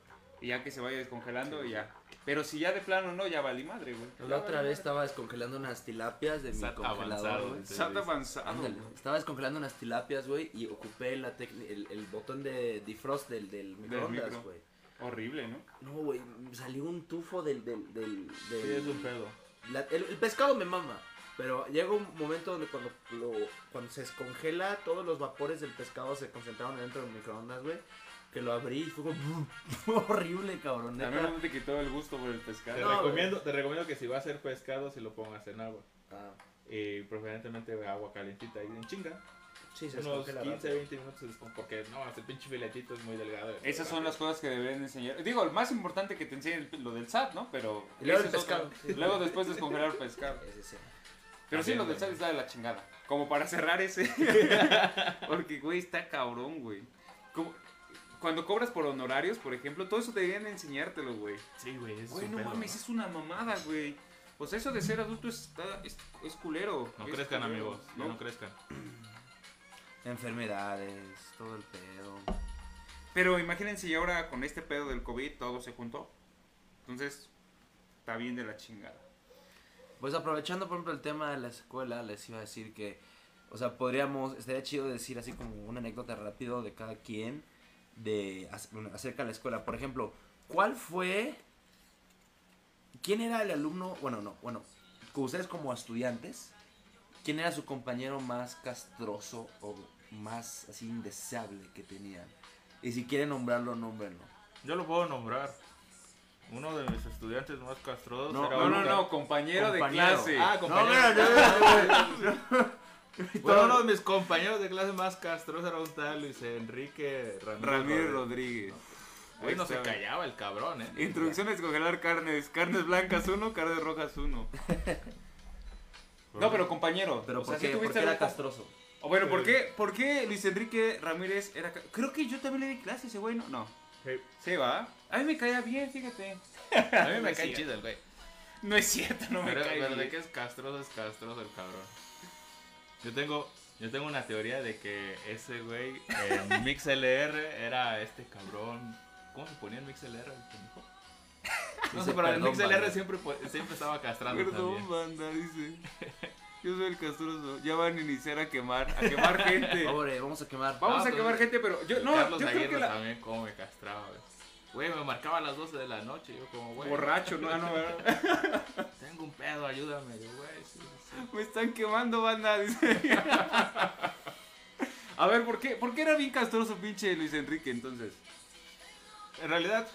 Y ya que se vaya descongelando y ya. Pero si ya de plano no, ya valí madre, güey. La Ya otra vez madre. estaba descongelando unas tilapias de mi Sat congelador, avanzado, güey. SAT avanzado. Ándale, güey. estaba descongelando unas tilapias, güey, y ocupé la el, el botón de defrost del, del microondas, micro. güey. Horrible, ¿no? No, güey, salió un tufo del... del, del, del- Sí, es un pedo. la- el, el pescado me mama, pero llega un momento donde cuando, lo, cuando se descongela, todos los vapores del pescado se concentraron dentro del microondas, güey. Que lo abrí y fue como... fue horrible, cabrón. A mí no te quitó el gusto por el Te, pescado. No, recomiendo, te recomiendo que si va a hacer pescado, si lo pongas en agua. Ah, Y preferentemente agua calientita y en chinga. Sí, se unos descongela 15, rápido. 20 minutos porque no, el pinche filetito es muy delgado. Esas son las cosas que deberían enseñar. Digo, el más importante que te enseñen es lo del SAT, ¿no? Pero. Y luego el es otro. pescado, sí. Luego después descongelar el pescado. Ese sí. Pero sí, lo del. SAT está de la chingada. Como para cerrar ese. Porque, güey, está cabrón, güey. Como- Cuando cobras por honorarios, por ejemplo, todo eso deberían enseñártelo, güey. Sí, güey, es Güey, no pedo, mames, es una mamada, güey. Pues eso de ser adulto está, es, es culero. No Es crezcan, culero, amigos, no crezcan. Enfermedades, todo el pedo. Pero imagínense y ahora con este pedo del COVID todo se juntó. Entonces, está bien de la chingada. Pues aprovechando, por ejemplo, el tema de la escuela, les iba a decir que, o sea, podríamos, estaría chido decir así como una anécdota rápido de cada quien de acerca de la escuela. Por ejemplo, ¿cuál fue, quién era el alumno, bueno, no, bueno, con ustedes como estudiantes, quién era su compañero más castroso o más así indeseable que tenían? Y si quieren nombrarlo, nómbrenlo. Yo lo puedo nombrar. Uno de mis estudiantes más castrosos No, era No, no, no, compañero, Compañero. de clase. Ah, No, compañero. mira, Bueno, uno de mis compañeros de clase más castrosos era un tal Luis Enrique Ramírez. Ramírez Rodríguez. Güey, no se callaba el cabrón, eh. Introducción a descongelar carnes. Carnes blancas uno, carnes rojas uno. No, pero compañero. Pero o sea, ¿por sí qué? tuviste Porque era castroso. O bueno, ¿por qué, ¿por qué Luis Enrique Ramírez era... Creo que yo también le di clase ese güey, ¿no? No. Sí. Sí, va. A mí me caía bien, fíjate. A mí me cae chido el güey. No es cierto, no me pero, cae pero de bien. que es castroso, es castroso el cabrón. Yo tengo, yo tengo una teoría de que ese güey en MixLR era este cabrón. ¿Cómo se ponía en MixLR el pendejo? No sé, pero "Perdón, MixLR banda". siempre, siempre estaba castrando Perdón, también. banda, dice. Yo soy el castroso. Ya van a iniciar a quemar, a quemar gente. Pobre, vamos a quemar. Vamos Ah, a quemar gente, pero yo no, Carlos yo creo Aguirre que la... también cómo me castraba, güey. Güey, me marcaba a las 12 de la noche, yo como, güey, Borracho, no, no, ¿verdad? tengo un pedo, ayúdame. Yo, güey, sí, sí. Me están quemando, banda, dice. A ver, ¿por qué, ¿por qué era bien castroso pinche Luis Enrique entonces? En realidad,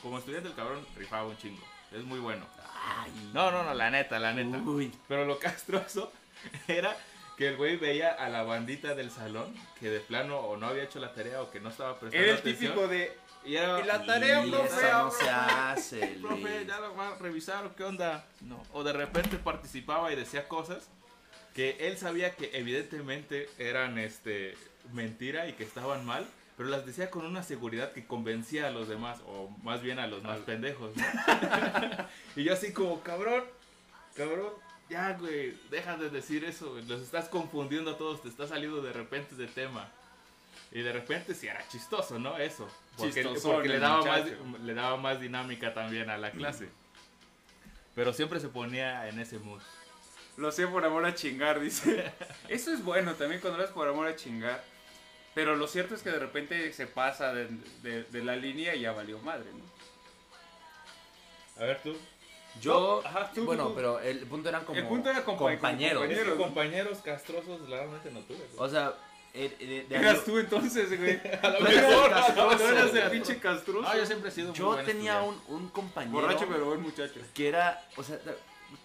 como estudiante el cabrón rifaba un chingo. Es muy bueno. Ay. No, no, no, la neta, la neta. Uy. Pero lo castroso era que el güey veía a la bandita del salón que de plano o no había hecho la tarea o que no estaba prestando Era el atención. típico de... Y era, Y la tarea, Y profe, esa no profe, se hace, profe, ya lo van a revisar qué onda. No. O de repente participaba y decía cosas que él sabía que evidentemente eran este mentira y que estaban mal, pero las decía con una seguridad que convencía a los demás, o más bien a los más pendejos, ¿no? y yo así como, cabrón, cabrón, ya, güey, deja de decir eso, los estás confundiendo a todos, te está saliendo de repente de tema. Y de repente sí era chistoso, ¿no? Eso. Porque, porque le, daba más, le daba más dinámica también a la clase. Pero siempre se ponía en ese mood. Lo sé por amor a chingar, dice. Eso es bueno también cuando lo haces por amor a chingar. Pero lo cierto es que de repente se pasa de, de- de la línea y ya valió madre, ¿no? A ver tú. Yo, Ajá, tú, bueno, tú. pero el punto eran como El punto era compa- compañeros. compañeros. Es que compañeros castrosos realmente no tuve. O sea, de- Eras tú entonces, güey. A lo mejor, Tú eras el pinche castroso. No, yo siempre he sido muy yo buen tenía un, un compañero Borracho pero buen muchacho. que era, o sea,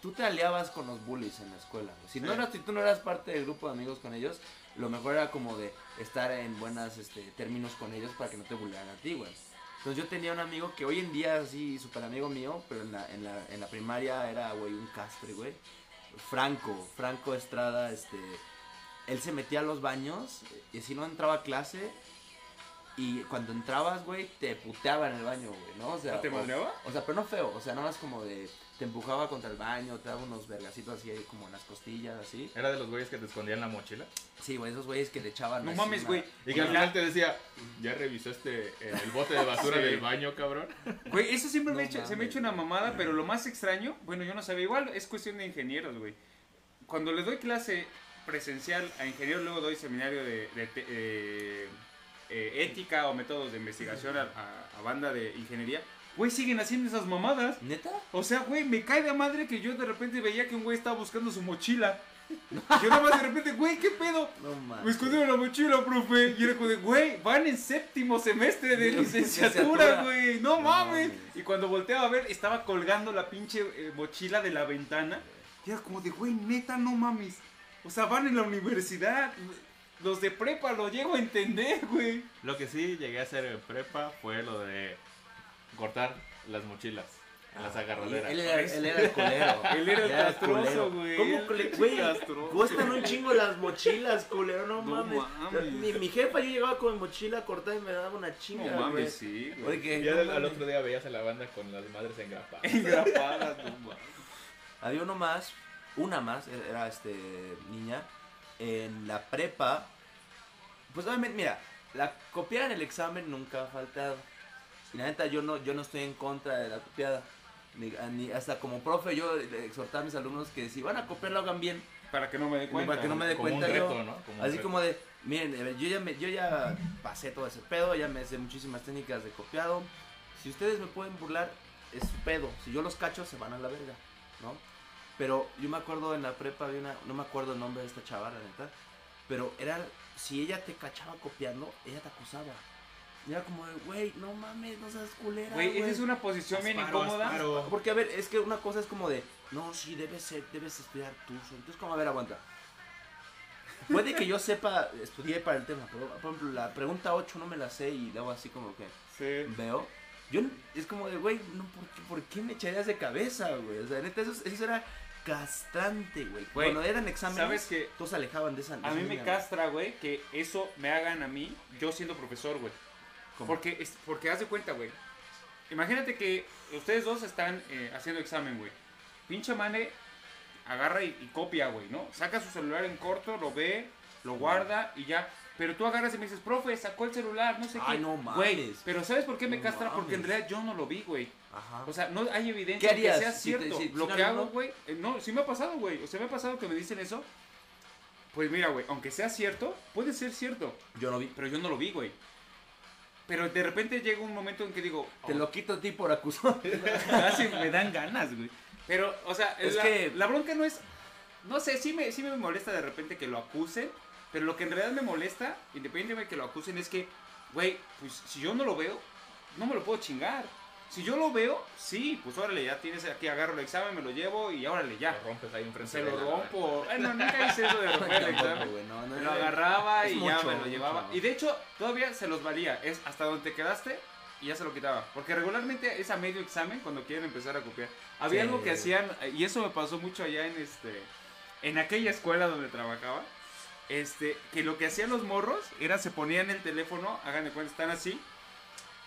tú te aliabas con los bullies en la escuela. güey. Si no eras, si tú no eras parte del grupo de amigos con ellos, lo mejor era como de estar en buenas este, términos con ellos para que no te bullearan a ti, güey. Entonces yo tenía un amigo que hoy en día es así súper amigo mío, pero en la, en la, en la primaria era, güey, un castre, güey. Franco, Franco Estrada, este... Él se metía a los baños y si no entraba a clase y cuando entrabas, güey, te puteaba en el baño, güey, ¿no? O sea, ¿Te madreaba? o sea, pero no feo, o sea, nada más como de. Te empujaba contra el baño, te daba unos vergacitos así, como en las costillas, así. Era de los güeyes que te escondían la mochila. Sí, güey, esos güeyes que le echaban. No mames, güey. Y que al final te decía, ¿ya revisaste el bote de basura Sí. del baño, cabrón? Güey, eso siempre No me echa- se me mames, echa una mamada, pero lo más extraño, bueno, yo no sabía, igual es cuestión de ingenieros, güey. Cuando les doy clase presencial a ingenieros, luego doy seminario de, eh, eh, ética o métodos de investigación a, a- a banda de ingeniería. Güey, siguen haciendo esas mamadas. ¿Neta? O sea, güey, me cae de madre que yo de repente veía que un güey estaba buscando su mochila. Yo nada más de repente, güey, ¿qué pedo? No mames. Me escondieron la mochila, profe. Y era como de, güey, van en séptimo semestre de licenciatura, licenciatura. güey. No, No mames. mames. Y cuando volteaba a ver, estaba colgando la pinche eh, mochila de la ventana. Y era como de, güey, neta, no mames. O sea, van en la universidad. los de prepa lo llego a entender, güey. Lo que sí llegué a hacer en prepa fue lo de cortar las mochilas, las agarraderas. Él era, él era el culero. Él era el castroso, güey. ¿Cómo, era güey? Cuestan un chingo las mochilas, culero, no, No mames. mames. Mi, mi jefa, yo llegaba con mi mochila cortada y me daba una No chinga, güey. mames, sí, güey. Oye, Ya no al, otro día veías a la banda con las madres engrapadas. Engrapadas, no mames. Había uno más, una más, e-, era este niña, en la prepa. Pues obviamente, mira, la copiar en el examen nunca ha faltado. Y la neta, yo no, yo no estoy en contra de la copiada. Ni, ni- hasta como profe, yo le exhortaba a mis alumnos que si van a copiar lo hagan bien. Para que no me dé cuenta. Para que no me dé cuenta yo. ¿no? Como Así como de, miren, yo ya, me, yo ya pasé todo ese pedo, ya me sé muchísimas técnicas de copiado. Si ustedes me pueden burlar, es su pedo. Si yo los cacho, se van a la verga, ¿no? Pero yo me acuerdo en la prepa, había una, no me acuerdo el nombre de esta chava, la neta. Pero era, si ella te cachaba copiando, ella te acusaba. Y era como de, güey, no mames, no seas culera. Güey, esa es una posición bien incómoda. asparo. Porque, a ver, es que una cosa es como de, no, sí, debes ser, debes estudiar tú. solo". Entonces, como, a ver, aguanta. Puede que yo sepa, estudié para el tema, pero, por ejemplo, la pregunta 8 no me la sé y luego así como que Sí. veo. Yo, es como de, güey, no, ¿por, qué, ¿por qué me echarías de cabeza, güey? O sea, neta, eso, eso era castrante, güey. Cuando eran exámenes, ¿sabes qué? todos alejaban de esa A mí me castra, güey, que eso me hagan a mí, yo siendo profesor, güey. Porque, es, porque haz de cuenta, güey. Imagínate que ustedes dos están eh, haciendo examen, güey. Pinche mane agarra y, y copia, güey, ¿no? Saca su celular en corto, lo ve, lo guarda y ya. Pero tú agarras y me dices, profe, sacó el celular, no sé Ay, qué. no Güey, mames. pero ¿sabes por qué me No castra? Porque en realidad yo no lo vi, güey. Ajá. O sea, no hay evidencia ¿Qué de que sea si te- cierto. si- lo si que no, hago, no? güey, eh, no, sí me ha pasado, güey. O sea, me ha pasado que me dicen eso. Pues mira, güey, aunque sea cierto, puede ser cierto. yo no vi. Pero yo no lo vi, güey. Pero de repente llega un momento en que digo, Te oh, lo quito a ti por acusón. casi me dan ganas, güey. Pero, o sea, Es la, que- la bronca no es. No sé, sí me, sí me molesta de repente que lo acusen. Pero lo que en realidad me molesta, independientemente de que lo acusen, es que, güey, pues si yo no lo veo, no me lo puedo chingar. Si yo lo veo, sí, pues órale, ya tienes aquí, agarro el examen, me lo llevo y órale, ya. Lo rompes ahí enfrente Se de lo rompo. Bueno, nunca hice eso de romper el examen. no, no, Me no. lo agarraba y ya me lo llevaba. mucho. Y de hecho, todavía se los valía. Es hasta donde te quedaste y ya se lo quitaba. Porque regularmente es a medio examen cuando quieren empezar a copiar. Había Sí. algo que hacían, y eso me pasó mucho allá en este. En aquella escuela donde trabajaba. Este, que lo que hacían los morros era se ponían el teléfono, hagan de cuenta, están así.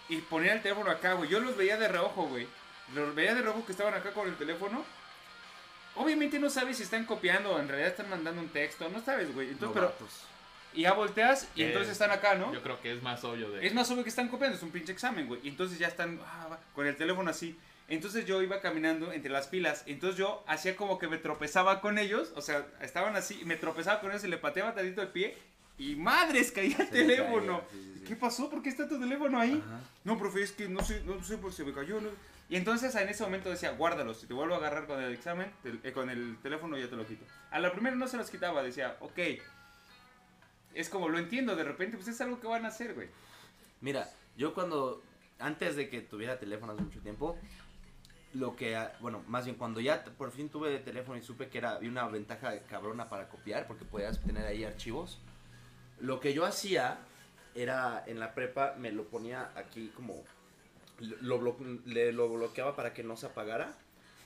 Y ponían el teléfono acá, güey. Yo los veía de reojo, güey. Los veía de reojo que estaban acá con el teléfono. Obviamente no sabes si están copiando o en realidad están mandando un texto. No sabes, güey. Entonces, pero y ya volteas y Eh, entonces están acá, ¿no? Yo creo que es más obvio de. Es más obvio que están copiando, es un pinche examen, güey. Y entonces ya están ah, con el teléfono así. Entonces yo iba caminando entre las pilas. Entonces yo hacía como que me tropezaba con ellos. O sea, estaban así, me tropezaba con ellos y le pateaba tantito el pie. Y madres, caía el Se teléfono. caía, sí, sí, sí. ¿Qué pasó? ¿Por qué está tu teléfono ahí? Ajá. No, profe, es que no sé, no sé por qué se me cayó. ¿no? Y entonces en ese momento decía, guárdalo. Si te vuelvo a agarrar con el examen, te- eh, con el teléfono ya te lo quito. A la primera no se los quitaba, decía, ok. Es como, lo entiendo, de repente, pues es algo que van a hacer, güey. Mira, yo cuando, antes de que tuviera teléfono hace mucho tiempo, lo que, bueno, más bien cuando ya por fin tuve teléfono y supe que era, había una ventaja cabrona para copiar, porque podías tener ahí archivos, lo que yo hacía era, en la prepa, me lo ponía aquí como, lo, blo- le- lo bloqueaba para que no se apagara,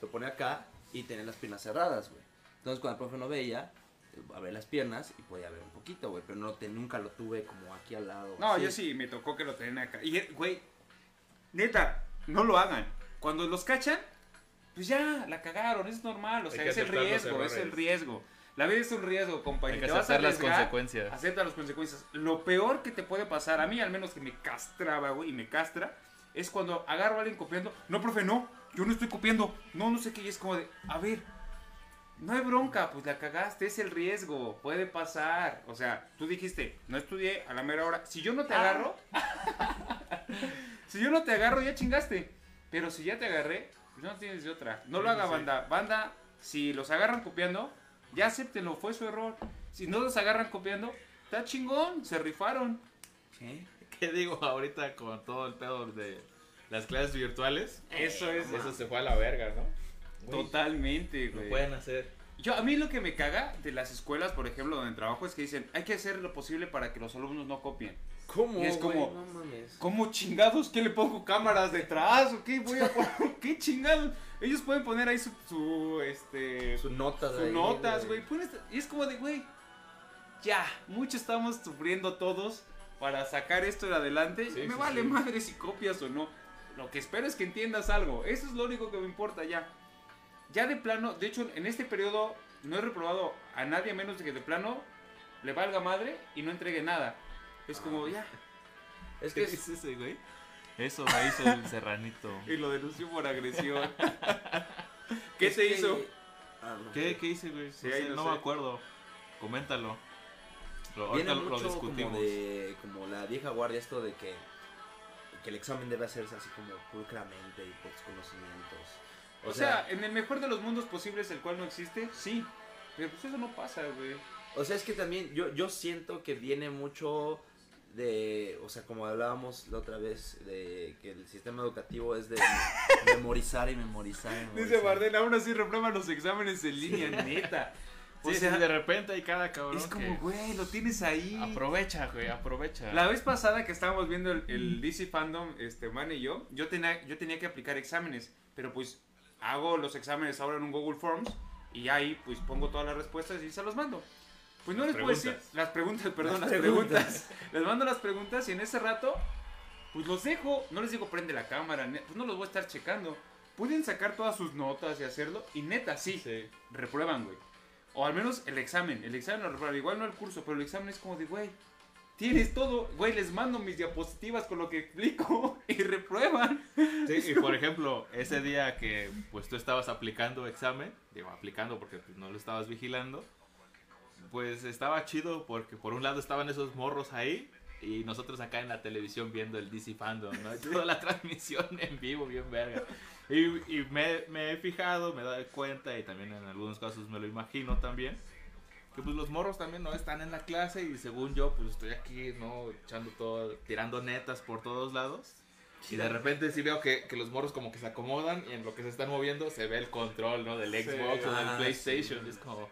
lo ponía acá y tenía las piernas cerradas, güey. Entonces cuando el profe no veía, a ver las piernas y podía ver un poquito, güey, pero no te, nunca lo tuve como aquí al lado. No, así. yo sí, me tocó que lo tenían acá. Y, güey, neta, no lo hagan. Cuando los cachan, pues ya, la cagaron, es normal. O sea, es el riesgo, es el riesgo. La vida es un riesgo, compa. y Hay que te vas a aceptar las consecuencias. Acepta las consecuencias. Lo peor que te puede pasar, a mí al menos que me castraba, güey, y me castra, es cuando agarro a alguien copiando. No, profe, no, yo no estoy copiando. No, no sé qué. Y es como de, a ver, no hay bronca, pues la cagaste, es el riesgo, puede pasar. O sea, tú dijiste, no estudié a la mera hora. Si yo no te agarro, si yo no te agarro, ya chingaste. Pero si ya te agarré, pues no tienes de otra. No lo haga banda. Banda, si los agarran copiando, ya acéptenlo, fue su error. Si no los agarran copiando, está chingón, se rifaron. ¿Qué digo ahorita con todo el pedo de las clases virtuales? Eso es Eso se fue a la verga, ¿no? Totalmente, Lo güey. pueden hacer. Yo, a mí lo que me caga de las escuelas, por ejemplo, donde trabajo, es que dicen, hay que hacer lo posible para que los alumnos no copien. ¿Cómo? Y es como- güey? No mames. ¿Cómo chingados? ¿Qué le pongo cámaras detrás? ¿O qué voy a poner? ¿Qué chingados? Ellos pueden poner ahí su, su este, Sus notas, sus notas, güey. Pones- Y es como de, güey, ya, mucho estamos sufriendo todos para sacar esto de adelante. Sí, me sí, vale sí. madre si copias o no. Lo que espero es que entiendas algo. Eso es lo único que me importa ya. Ya de plano, de hecho, en este periodo no he reprobado a nadie a menos de que de plano le valga madre y no entregue nada. Es como, ya. Es ¿Qué que es, ese güey? Eso me hizo el serranito. Y lo denunció por agresión. ¿Qué es se que- hizo? Ah, no. ¿Qué, qué hice, güey? Sí, no ahí sé, no no sé. me acuerdo. Coméntalo. Lo, Viene ahorita lo, lo mucho discutimos. como de como la vieja guardia esto de que que el examen debe hacerse así como pulcramente y por tus conocimientos. O, sea, en el mejor de los mundos posibles, el cual no existe, sí. Pero pues eso no pasa, güey. O sea, es que también yo, yo siento que viene mucho de, o sea, como hablábamos la otra vez, de que el sistema educativo es de memorizar y memorizar. y Dice. Barden, aún así reprueban los exámenes en línea, neta. O Sí, sea, de repente hay cada cabrón es como, güey, lo tienes ahí. Aprovecha, güey, aprovecha. La vez pasada que estábamos viendo el, el DC Fandom, este man y yo, yo tenía, yo tenía que aplicar exámenes, pero pues hago los exámenes ahora en un Google Forms y ahí pues pongo todas las respuestas y se los mando. Pues no Las les puedo decir las preguntas, perdón, las, Las preguntas. preguntas. les mando las preguntas y en ese rato pues los dejo, no les digo prende la cámara, pues no los voy a estar checando. Pueden sacar todas sus notas y hacerlo y neta sí, Sí. reprueban, güey. O al menos el examen. El examen lo reprueban. Igual no el curso, pero el examen es como de, güey, tienes todo. Güey, les mando mis diapositivas con lo que explico y reprueban. Sí, y por ejemplo, ese día que pues tú estabas aplicando examen, digo aplicando porque pues, no lo estabas vigilando, pues estaba chido porque por un lado estaban esos morros ahí y nosotros acá en la televisión viendo el DC Fandom, ¿no? Y Toda la transmisión en vivo, bien verga. Y, y me, me he fijado, me he dado cuenta y también en algunos casos me lo imagino también. Que pues los morros también no están en la clase y según yo pues estoy aquí, ¿no? Echando todo, tirando netas por todos lados. Y de repente sí veo que, que los morros como que se acomodan y en lo que se están moviendo se ve el control, ¿no? Del Xbox o del Ah, PlayStation. sí. Y es como,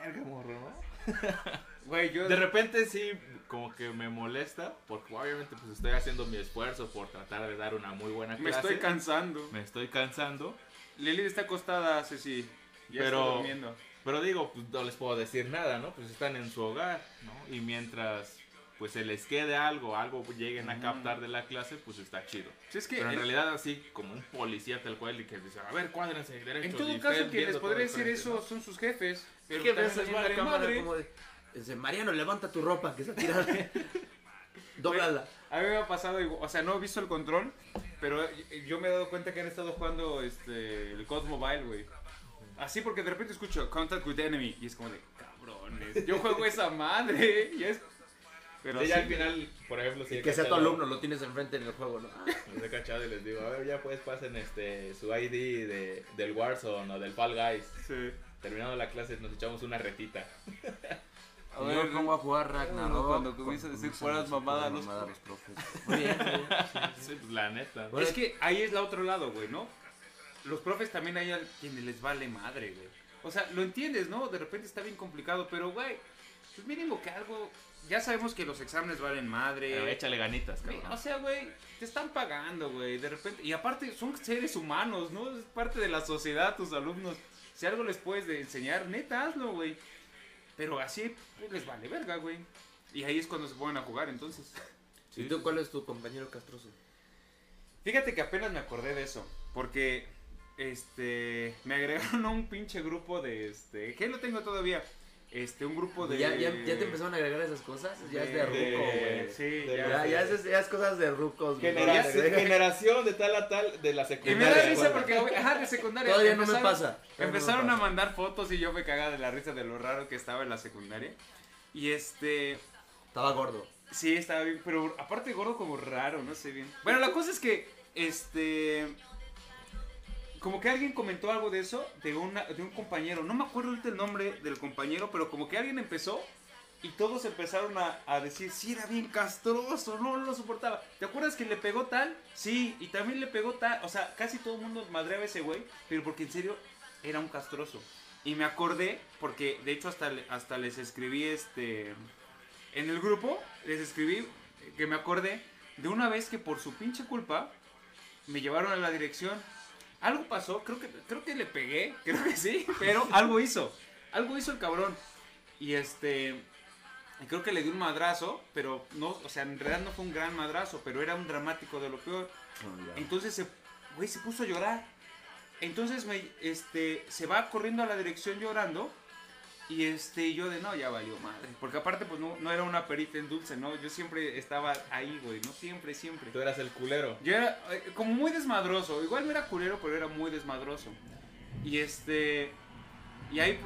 verga morro, ¿no? Güey, yo... De repente sí como que me molesta porque obviamente pues estoy haciendo mi esfuerzo por tratar de dar una muy buena me clase. estoy cansando. me estoy cansando. Lili está acostada, Ceci. Ya Pero- está durmiendo. Pero digo, pues no les puedo decir nada, ¿no? Pues están en su hogar, ¿no? Y mientras pues se les quede algo, algo lleguen a captar de la clase, pues está chido. Sí, es que Pero en el- realidad así como un policía tal cual y que dice, a ver, cuádrense derechos. en todo caso, quien les podría decir de frente, eso son sus jefes. Pero que les en la cámara madre. como de, dice, Mariano, levanta tu ropa que está tirada. Dóblala. A mí me ha pasado, o sea, no he visto el control, pero yo me he dado cuenta que han estado jugando este, el COD Mobile, güey. Así porque de repente escucho Contact with Enemy y es como de, cabrones, yo juego esa madre. Y es... Pero Sí, ya al final, por ejemplo, si que sea tu alumno, lo tienes enfrente en el juego, ¿no? Ah, Les he cachado y les digo, a ver, ya pues pasen este, su ID de, del Warzone o del Fall Guys. sí. Terminando la clase nos echamos una retita. A ver, ver, ¿cómo a jugar Ragnarok? cuando comienza a decir decir mamadas puras los mamadas los profes. Muy bien. Sí, pues la neta. Bueno, Es que ahí es la otro lado, güey, ¿no? Los profes también hay a quienes les vale madre, güey. O sea, lo entiendes, ¿no? De repente está bien complicado, pero, güey, pues mínimo que algo... Ya sabemos que los exámenes valen madre. Pero échale ganitas, cabrón. O sea, güey, te están pagando, güey, de repente. Y aparte, son seres humanos, ¿no? Es parte de la sociedad, tus alumnos. Si algo les puedes de enseñar, neta, hazlo, güey. Pero así, pues les vale verga, güey. Y ahí es cuando se ponen a jugar, entonces. ¿Y tú cuál es tu compañero castroso? Fíjate que apenas me acordé de eso. Porque, este, me agregaron a un pinche grupo de, este, que lo tengo todavía. Este, un grupo de... ¿Ya, ya, ya te empezaron a agregar esas cosas? Ya es de ruco, güey. Sí, de- ya. Ya, ya, es, ya es cosas de rucos, güey. Genera- Ya sé. generación de tal a tal de la Y secundaria. me da risa porque, ajá, de secundaria. Todavía no me pasa. Todavía no me Empezaron a mandar fotos y yo me cagaba de la risa de lo raro que estaba en la secundaria. Y este, Estaba gordo. sí, estaba bien, pero aparte gordo como raro, no sé bien. Bueno, la cosa es que, este, como que alguien comentó algo de eso, de, una, de un compañero. No me acuerdo el nombre del compañero, pero como que alguien empezó y todos empezaron a, a decir, sí, era bien castroso, no, lo soportaba. ¿Te acuerdas que le pegó tal? Sí, y también le pegó tal. O sea, casi todo el mundo madreaba ese güey, pero porque en serio era un castroso. Y me acordé, porque de hecho hasta, hasta les escribí este. En el grupo, les escribí que me acordé de una vez que por su pinche culpa me llevaron a la dirección. Algo pasó, creo que, creo que le pegué, creo que sí, pero algo hizo. Algo hizo el cabrón. Y este. y Creo que le di un madrazo, pero no, o sea, en realidad no fue un gran madrazo, pero era un dramático de lo peor. Ya. Entonces, se, güey, se puso a llorar. Entonces, me, este, se va corriendo a la dirección llorando. Y este, yo de, no, ya valió madre. Porque aparte, pues, no, no era una perita en dulce, ¿no? Yo siempre estaba ahí, güey, no siempre, siempre. Tú eras el culero. Yo era eh, como muy desmadroso. Igual no era culero, pero era muy desmadroso. Y este. Y ahí.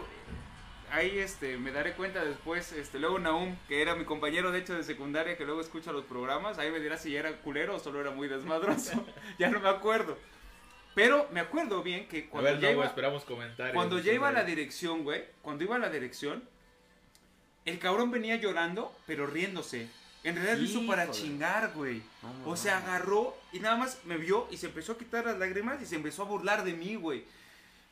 Ahí este, me daré cuenta después, este, luego Naum, que era mi compañero de hecho de secundaria, que luego escucha los programas, ahí me dirá si ya era culero o solo era muy desmadroso. ya no me acuerdo. Pero me acuerdo bien que A cuando ver, ya no, iba, esperamos comentarios. cuando ya iba a la dirección, güey, cuando iba a la dirección, el cabrón venía llorando, pero riéndose. En realidad lo hizo para chingar, güey. No, O sea, agarró y nada más me vio y se empezó a quitar las lágrimas y se empezó a burlar de mí, güey.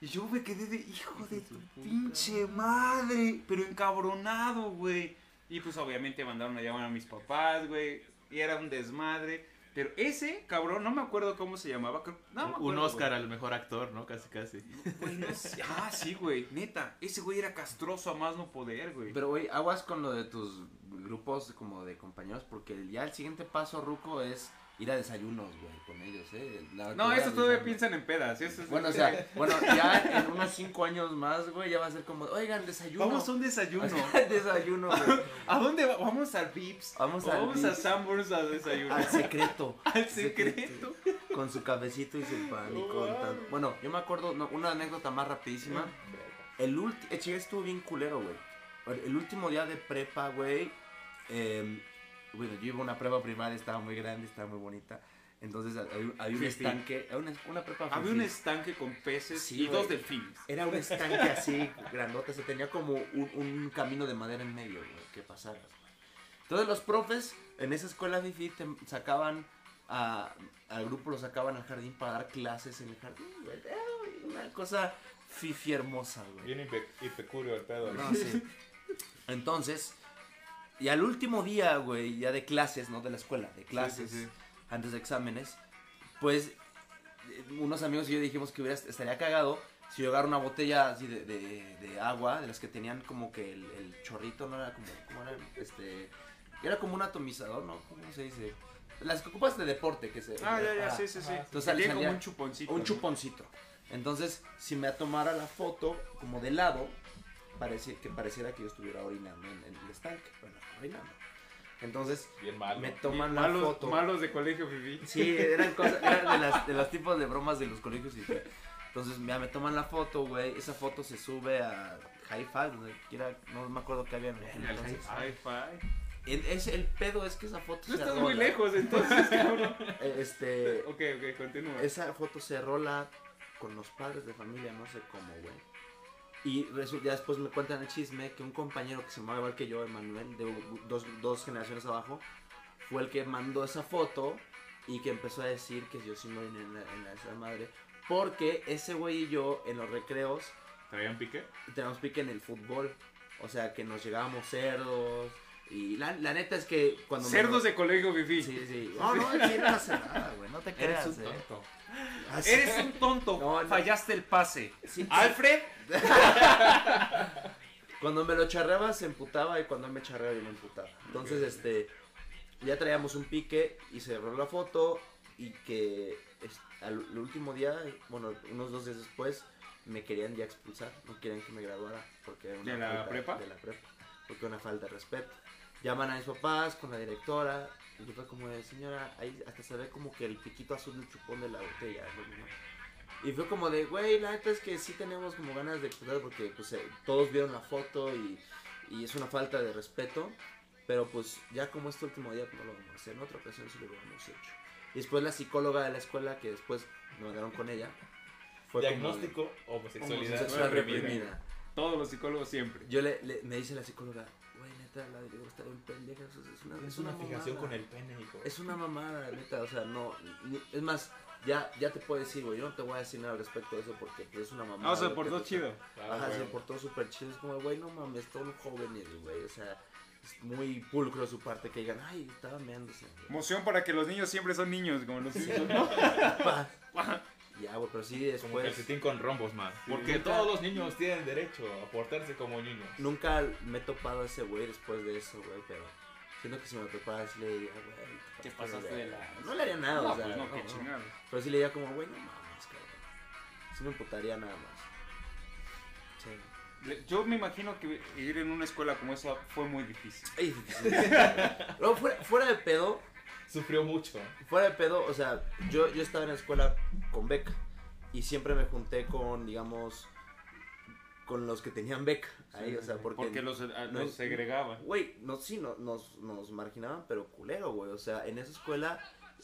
Y yo me quedé de hijo de tu pinche madre, pero encabronado, güey. Y pues obviamente mandaron a llamar a mis papás, güey. Y era un desmadre. Pero ese cabrón, no me acuerdo cómo se llamaba. creo- no me un acuerdo, Oscar güey. al mejor actor, ¿no? Casi, casi. Güey, no sé. Ah, sí, güey. Neta, ese güey era castroso a más no poder, güey. Pero, güey, aguas con lo de tus grupos como de compañeros, porque ya el siguiente paso, Ruco, es ir a desayunos, güey, con ellos, ¿eh? La- No, eso todavía piensan en pedas. Eso es- Bueno, o sea, bueno, ya en unos cinco años más, güey, ya va a ser como, oigan, desayuno. Vamos a un desayuno. desayuno, güey. ¿A dónde va? Vamos al Vips. Vamos al vamos a. Sanborns a desayunar. Al secreto. Al secreto. Con su cafecito y su pan y contando. Bueno, yo me acuerdo, no, una anécdota más rapidísima. El último, el chile estuvo bien culero, güey. El último día de prepa, güey. eh, bueno, yo iba a una prepa primaria, estaba muy grande, estaba muy bonita. Entonces había, un Fifi. estanque, había una, una prepa Había un estanque con peces Sí, y güey. dos delfines. Era un estanque así, grandote, se tenía como un, un camino de madera en medio, güey, que pasaras. Entonces los profes en esa escuela fifi te sacaban a, al grupo, lo sacaban al jardín para dar clases en el jardín, güey. Una cosa fifi hermosa, güey. Bien impe- impecurio el pedo. ¿no? No, sí. Entonces, y al último día, güey, ya de clases, no de la escuela, de clases, sí, sí. antes de exámenes, pues unos amigos y yo dijimos que hubiera, estaría cagado si yo agarro una botella así de, de- de agua, de las que tenían como que el, el chorrito, no era como, ¿cómo era? Este, era como un atomizador, ¿no? ¿Cómo se dice? Las que ocupas de deporte, que se... Ah, ya, ya, sí, sí, sí. Entonces, Salía salía- como un chuponcito. Un ¿no? chuponcito. Entonces, si me tomara la foto como de lado, parecía, que pareciera que yo estuviera orinando en, en el estanque. Bueno, Entonces, Bien malo. me toman la malos, foto. malos de colegio, Fifi. Sí, eran cosas, eran de, las, de los tipos de bromas de los colegios. Y entonces, ya me toman la foto, güey. Esa foto se sube a Hi-Fi, donde quiera, no me acuerdo qué había en El hi-fi. El, es, el pedo es que esa foto No se estás rola. muy lejos, entonces, cabrón. Este, ok, ok, continúa. esa foto se rola con los padres de familia, no sé cómo, güey. Y ya después me cuentan el chisme que un compañero que se llamaba igual que yo, Emanuel, de dos, dos generaciones abajo, fue el que mandó esa foto y que empezó a decir que yo sí me en la, en la esa madre. Porque ese güey y yo en los recreos ¿Traían pique? tenemos pique en el fútbol. O sea, que nos llegábamos cerdos. Y la, la neta es que cuando... me- Cerdos de colegio, Fifi. Sí, sí. No, no, sí, no pasa nada, güey. No te creas, Eres un eh. tonto. Eres un tonto. No, no. Fallaste el pase. Sí, Alfred. Cuando me lo charreaba se emputaba y cuando él me charreaba yo me emputaba. Entonces, este, ya traíamos un pique y se cerró la foto y que al el último día, bueno, unos dos días después, me querían ya expulsar, no querían que me graduara porque era una ¿De la falta- prepa? De la prepa, porque era una falta de respeto. Llaman a mis papás con la directora y yo fue como de, señora, ahí hasta se ve como que el piquito azul del chupón de la botella. ¿no? Y fue como de, güey, la neta es que sí tenemos como ganas de explotar porque pues eh, todos vieron la foto y, y es una falta de respeto. Pero pues ya como este último día pues, no lo vamos a hacer, en otra ocasión sí lo hubiéramos hecho. Y después la psicóloga de la escuela que después me mandaron con ella. Fue como Diagnóstico, homosexualidad homosexual reprimida. reprimida. Todos los psicólogos siempre. Yo le, le- me dice la psicóloga, güey, neta, la directora está bien pendeja, es, es una, Es es una una fijación mamada". con el pene, hijo. Es una mamada, neta, o sea, no. ni- es más, ya, ya te puedo decir, güey, yo no te voy a decir nada al respecto de eso porque pues, es una mamá. Ah, o sea, por todo chido. Ajá, se portó súper chido. Es como, güey, no mames, todo un joven, güey. O sea, es muy pulcro su parte que digan, ay, estaba meándose. güey". Emoción para que los niños siempre son niños, como los ¿no? Ya, güey, pero sí Como después. calcetín con rombos, man. Porque Nunca- todos los niños tienen derecho a portarse como niños. Nunca me he topado a ese güey después de eso, güey, pero siento que si me topara sí le diría, güey. Te pasaste de la- No le haría nada, No, o sea. pues no, no, qué no. chingado. Pero sí le diría como, güey, no mames, cabrón. Sí me emputaría nada más. Sí. Yo me imagino que ir en una escuela como esa fue muy difícil. Ay, difícil. Luego, fuera, fuera de pedo, Sufrió mucho. fuera de pedo, o sea, yo, yo estaba en la escuela con beca y siempre me junté con, digamos, con los que tenían beca ahí, o sea, porque... Porque los, ah, segregaban. Güey, no, sí, no, nos, nos marginaban, pero culero, güey, o sea, en esa escuela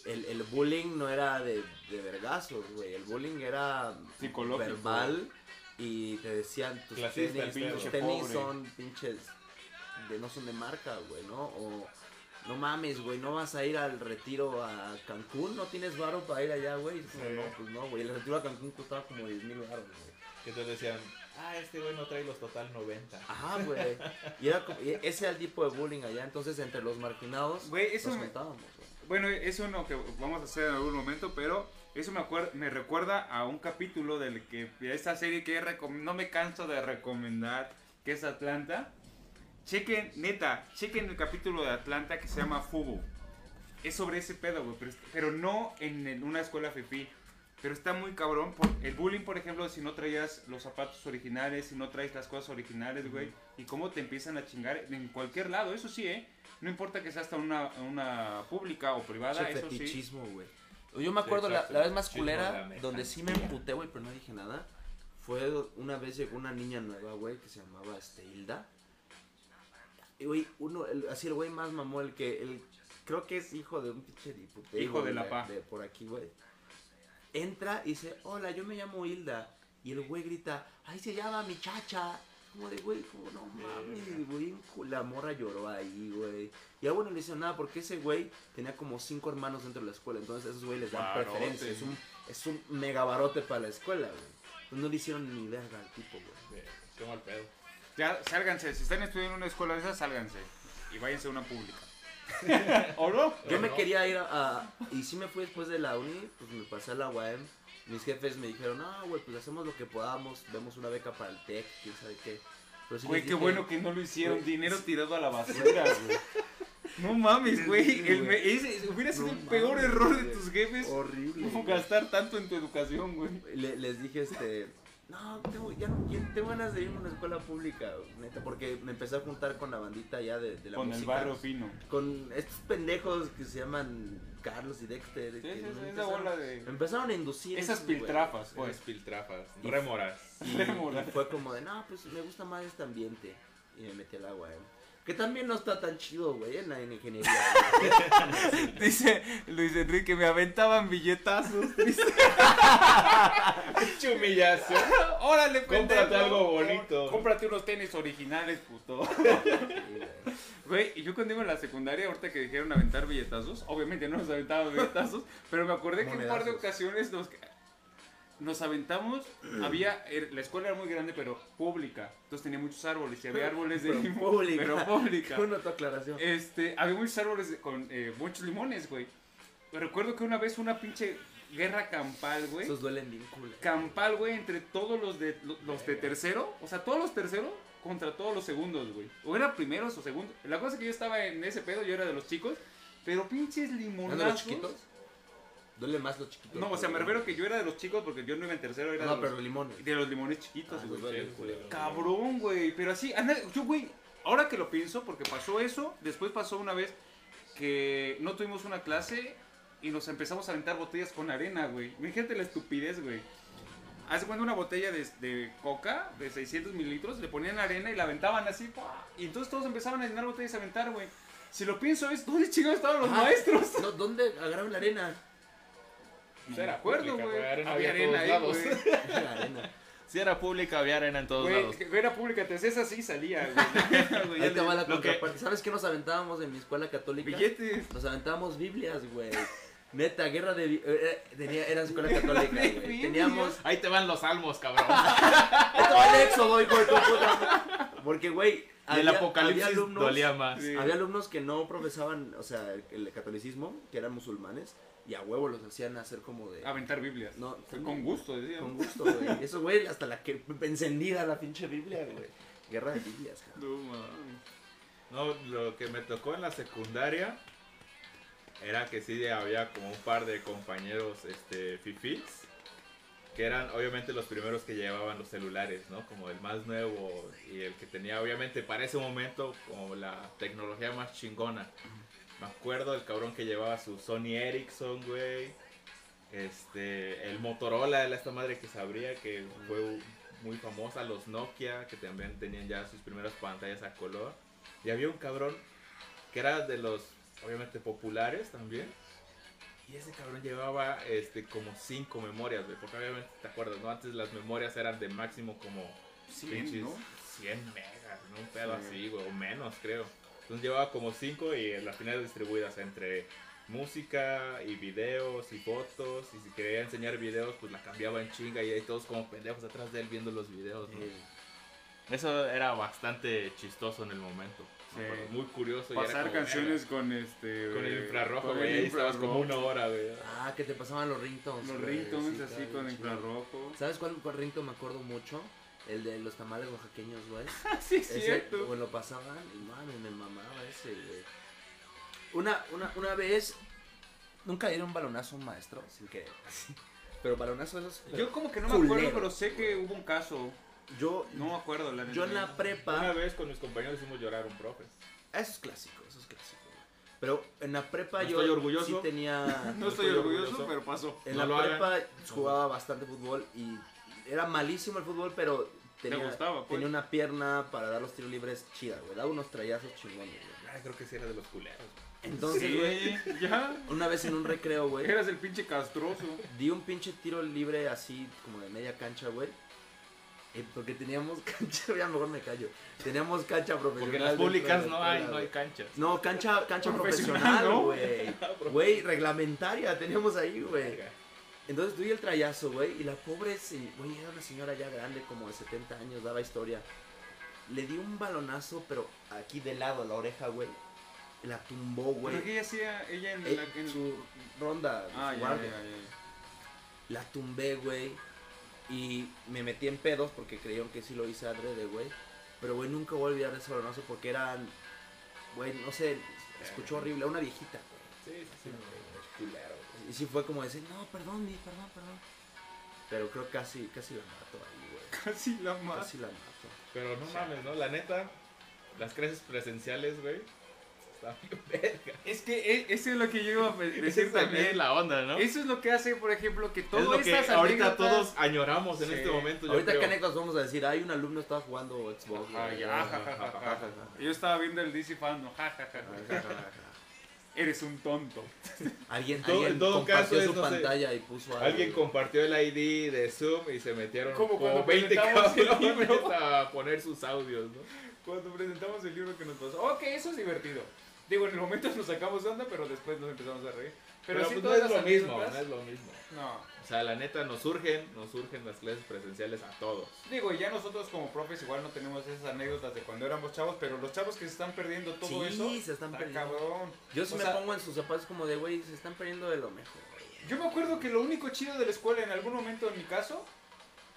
el, el bullying no era de, de vergazos, güey, el bullying era Psicológico. verbal y te decían tus Clasista, tenis, tus tenis son pinches, de, no son de marca, güey, ¿no? O no mames, güey, no vas a ir al retiro a Cancún, no tienes varo para ir allá, güey. Es como, Sí. no, pues no, güey, el retiro a Cancún costaba como 10 mil baros, güey. Que te decían, ah, este güey no trae los total 90. Ajá, güey. Y era como, y ese era el tipo de bullying allá, entonces entre los marginados Güey, eso nos me- juntábamos, güey. Bueno, es uno que vamos a hacer en algún momento, pero eso me, me recuerda a un capítulo del que de esta serie que no me canso de recomendar, que es Atlanta. Chequen, neta, chequen el capítulo de Atlanta que se llama Fubu. Es sobre ese pedo, güey, pero, pero no en el- una escuela fifi. Pero está muy cabrón. Por, el bullying, por ejemplo, si no traías los zapatos originales, si no traes las cosas originales, güey. Y cómo te empiezan a chingar en cualquier lado. Eso sí, ¿eh? No importa que sea hasta una, una pública o privada, Che eso sí. fetichismo, güey. Yo me acuerdo la, exacto. la vez más culera, donde sí me emputé, güey, pero no dije nada. Fue una vez llegó una niña nueva, güey, que se llamaba este, Hilda. Y, güey, uno, el- así el güey más mamó, el que, el, creo que es hijo de un pinche diputado. Hijo de la pa. De por aquí, güey. Entra y dice, hola, yo me llamo Hilda. Y el güey grita, ahí se llama mi chacha. Como de, güey, como no mames, güey. La morra lloró ahí, güey. Y a bueno no le hicieron nada porque ese güey tenía como cinco hermanos dentro de la escuela. Entonces esos güey les dan Barote. preferencia. Es un, es un mega barote para la escuela, güey. Entonces no le hicieron ni verga al tipo, güey. Qué mal pedo. Ya, sálganse. Si están estudiando en una escuela de esas, sálganse. Y váyanse a una pública. ¿O no? Yo me quería ir a, a- Y sí me fui después de la uni, pues me pasé a la UAM. Mis jefes me dijeron, no, güey, pues hacemos lo que podamos. Vemos una beca para el TEC, quién sabe qué. Pero sí Güey, les qué dije, bueno que no lo hicieron. Güey, Dinero tirado a la basura, güey. No mames, güey. Sí, El güey. me- ese hubiera sido No el peor mames, error de güey. tus jefes. Horrible. Güey. gastar tanto en tu educación, güey. Le- les dije, este, no, tengo, ya no quiero- tengo ganas de irme a una escuela pública, neta, porque me empecé a juntar con la bandita ya de, de la Con el música. barrio fino. Con estos pendejos que se llaman Carlos y Dexter. Sí, que sí, sí, esa empezaron- bola de. Me empezaron a inducir. Esas piltrafas, Pues filtrafas, Y- rémoras. Y, y fue como de, no, pues me gusta más este ambiente. Y me metí al agua, eh. Que también no está tan chido, güey, en la en ingeniería. güey. Dice Luis Enrique, me aventaban billetazos. Dice, Chumillazo. Órale, Cómprate pendejo. algo bonito. Cómprate unos tenis originales, puto. Güey. Y yo cuando iba en la secundaria, ahorita que dijeron aventar billetazos, obviamente no nos aventaban billetazos, pero me acordé que en un par de ocasiones nos, nos aventamos, había, er- la escuela era muy grande, pero pública, entonces tenía muchos árboles, y había árboles de Pero limón, pública. pero pública. Tu aclaración. Este, había muchos árboles de- con eh, muchos limones, güey. Recuerdo que una vez una pinche guerra campal, güey. Esos duelen bien cool. Campal, güey, entre todos los de los de tercero, o sea, todos los terceros contra todos los segundos, güey. O era primeros o segundos. La cosa es que yo estaba en ese pedo, yo era de los chicos, pero pinches ¿No limonazos. de los chiquitos? Duele más los chiquitos. No, o sea, me refiero que yo era de los chicos porque yo no iba en tercero, era No, de, pero los, limones. de los limones chiquitos, Ah, güey. duele, culero. Cabrón, güey. Pero así, anda, yo, güey, ahora que lo pienso, porque pasó eso, después pasó una vez que no tuvimos una clase y nos empezamos a aventar botellas con arena, güey. Imagínate la estupidez, güey. Hace cuando una botella de, de coca de 600 mililitros, le ponían arena y la aventaban así, ¡pua! y entonces todos empezaban a llenar botellas a aventar, güey. Si lo pienso es, ¿dónde chingados estaban los Ah, maestros? No, ¿Dónde agarraron la arena? No Era acuerdo, güey. Había había en arena todos ahí, lados. arena. Si era pública, había arena en todos Güey, lados. era pública, te hacías así salía, güey. Ahí te va la lo que- contraparte. ¿Sabes qué nos aventábamos en mi escuela católica? Billetes. Nos aventábamos Biblias, güey. Neta, guerra de... eh, eh, tenía, era escuela católica, güey. Teníamos... Ahí te van los salmos, cabrón. Esto va el éxodo, hijo de tu puta. Porque, güey, había, el apocalipsis había alumnos, dolía más. Sí. había alumnos que no profesaban, o sea, el, el catolicismo, que eran musulmanes, y a huevo los hacían hacer como de... Aventar Biblias. No, Fue con gusto, decía. Con gusto, güey. Eso, güey, hasta la que encendida la pinche Biblia, güey. Guerra de Biblias, cabrón. No, mames. No, lo que me tocó en la secundaria era que sí había como un par de compañeros este, fifís, que eran obviamente los primeros que llevaban los celulares, ¿no? Como el más nuevo y el que tenía obviamente para ese momento como la tecnología más chingona. Me acuerdo el cabrón que llevaba su Sony Ericsson, güey. Este, el Motorola, esta madre que sabría que fue muy famosa, los Nokia, que también tenían ya sus primeras pantallas a color. Y había un cabrón que era de los, obviamente, populares también. Y ese cabrón llevaba este, como cinco memorias, güey. Porque obviamente, ¿te acuerdas? no? Antes las memorias eran de máximo como 100, pinches ¿no? 100 megas, ¿no? Un pedo Sí. así, güey. O menos, creo. Entonces llevaba como cinco y las finales distribuidas entre música y videos y fotos. Y si quería enseñar videos, pues la cambiaba en chinga. Y ahí todos como pendejos atrás de él viendo los videos, ¿no? Eso era bastante chistoso en el momento. Sí. Muy curioso. y era Pasar como, canciones con este. Con el infrarrojo, güey. el Ahí estabas como una hora, güey. Ah, que te pasaban los ringtones. Los ringtones sí, así con chido. infrarrojo. ¿Sabes cuál, cuál ringtone me acuerdo mucho? El de los tamales oaxaqueños, güey. sí, es Ese, cierto. güey, lo pasaban y mami, me mamaba ese, güey. Una, una, una vez, nunca dieron un balonazo a un maestro, sin así. Pero balonazo esos. Yo como que no me Culero. acuerdo, pero sé que hubo un caso. yo, No me acuerdo, la neta. yo en la Una prepa. vez con mis compañeros hicimos llorar a un profe. Eso es clásico, eso es clásico. Pero en la prepa No yo estoy orgulloso. sí tenía. No estoy estoy orgulloso, orgulloso. pero pasó. En No la hagan. prepa jugaba bastante fútbol y era malísimo el fútbol, pero tenía, gustaba, pues? tenía una pierna para dar los tiros libres chida, güey. Daba unos trayazos chingones, güey. Ay, creo que sí era de los culeros. Entonces, güey, Sí, ya. una vez en un recreo, güey, Eras el pinche castroso. di un pinche tiro libre así como de media cancha, güey. Eh, porque teníamos cancha, ya mejor me callo. Teníamos cancha profesional. Porque en las públicas no hay, no hay güey. canchas. No, cancha, cancha Profesional, profesional, ¿no? güey. Güey, reglamentaria teníamos ahí, güey. Entonces tuve el trayazo, güey, y la pobre, güey, era una señora ya grande, como de 70 años, daba historia. Le di un balonazo, pero aquí de lado, a la oreja, güey. La tumbó, güey. ¿Pero qué hacía ella en Eh, la en su ronda, Ah, ya, ya, ya, La tumbé, güey. Y me metí en pedos porque creyeron que sí lo hice adrede, güey. Pero, güey, nunca voy a olvidar ese balonazo porque eran, güey, no sé, escuchó horrible, una viejita, güey. Sí, sí, sí. culero. Y sí fue como decir, no, perdón, mi, perdón, perdón. Pero creo que casi, casi la mato ahí, güey. Casi la más. Casi la mato. Pero no mames, ¿no? La neta, las clases presenciales, güey, están bien verga. Es que e- eso es lo que yo iba a decir es también la onda, ¿no? Eso es lo que hace, por ejemplo, que Es todas lo que estas ahorita anécdotas- todos añoramos en Sí. este momento. yo Ahorita, creo. ¿qué anécdotas vamos a decir? Hay un alumno que estaba jugando Xbox. Ah, güey. ya, ja. Yo estaba viendo el DC fan, no, ja, ja, ja, ja. Eres un tonto. Alguien, En todo- alguien en todo compartió caso, su no sé, pantalla y puso algo. Alguien compartió el ID de Zoom y se metieron Como como, cuando 20 presentamos el cabrones libro. a poner sus audios, ¿no? Cuando presentamos el libro que nos pasó. Ok, eso es divertido. Digo, en el momento nos sacamos de onda, pero después nos empezamos a reír. Pero, Pero, sí pues, no es lo mismo, no es lo mismo. No. O sea, la neta, nos surgen, nos surgen las clases presenciales a todos. Digo, y ya nosotros como profes igual no tenemos esas anécdotas de cuando éramos chavos, pero los chavos que se están perdiendo todo Sí, eso. se están está perdiendo. cabrón. Yo sí O me sea, pongo en sus zapatos como de, güey, se están perdiendo de lo mejor. güey. Yo me acuerdo que lo único chido de la escuela en algún momento en mi caso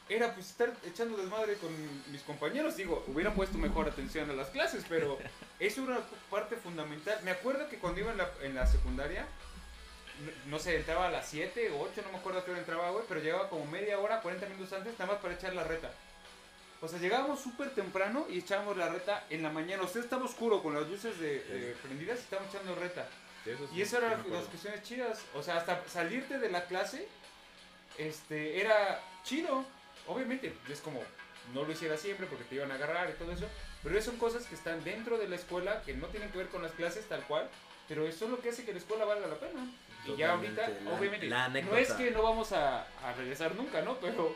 era pues estar echando desmadre con mis compañeros. Digo, hubiera puesto mejor atención a las clases, pero eso era parte fundamental. Me acuerdo que cuando iba en la, en la secundaria, no, no sé, entraba a las 7 o 8, no me acuerdo a qué hora entraba, güey, pero llegaba como media hora, 40 minutos antes, nada más para echar la reta. O sea, llegábamos súper temprano y echábamos la reta en la mañana. Usted estaba oscuro con las luces de, eh, prendidas y estábamos echando reta. Sí, eso sí, Y eso eran las cuestiones chidas. O sea, hasta salirte de la clase, este, era chido. Obviamente, es como, no lo hiciera siempre porque te iban a agarrar y todo eso. Pero son cosas que están dentro de la escuela, que no tienen que ver con las clases tal cual. Pero eso es lo que hace que la escuela valga la pena. Y ya ahorita, la- obviamente, la no es que no vamos a, a regresar nunca, ¿no? Pero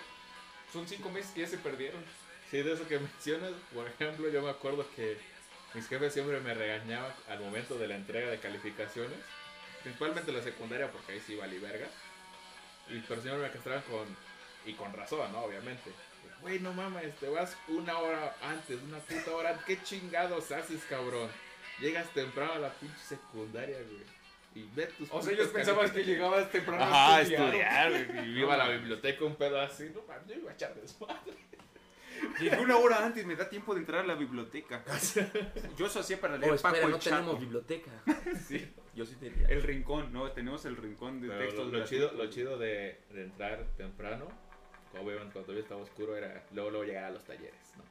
son cinco meses que ya se perdieron. Sí, de eso que mencionas, por ejemplo, yo me acuerdo que mis jefes siempre me regañaban al momento de la entrega de calificaciones. principalmente la secundaria, porque ahí sí valí verga. Y pero siempre me castraban con, y con razón, ¿no? Obviamente. Güey, no mames, te vas una hora antes, una puta hora antes. ¿Qué chingados haces, cabrón? Llegas temprano a la pinche secundaria, güey. Y ve tus O sea, ellos pensaban que llegabas temprano Ajá, a estudiar. estudiar, güey. Y iba a la biblioteca un pedo así. No mames, yo iba a echar desmadre. Llegué una hora antes, me da tiempo de entrar a la biblioteca. Yo eso hacía para leer Oh, espera, Paco no el Chaco. tenemos biblioteca. Sí. Yo sí tenía. El rincón, ¿no? Tenemos el rincón de Pero textos. lo, lo chido, lo chido de, de entrar temprano, obviamente cuando todavía estaba oscuro, era luego, luego llegar a los talleres, ¿no?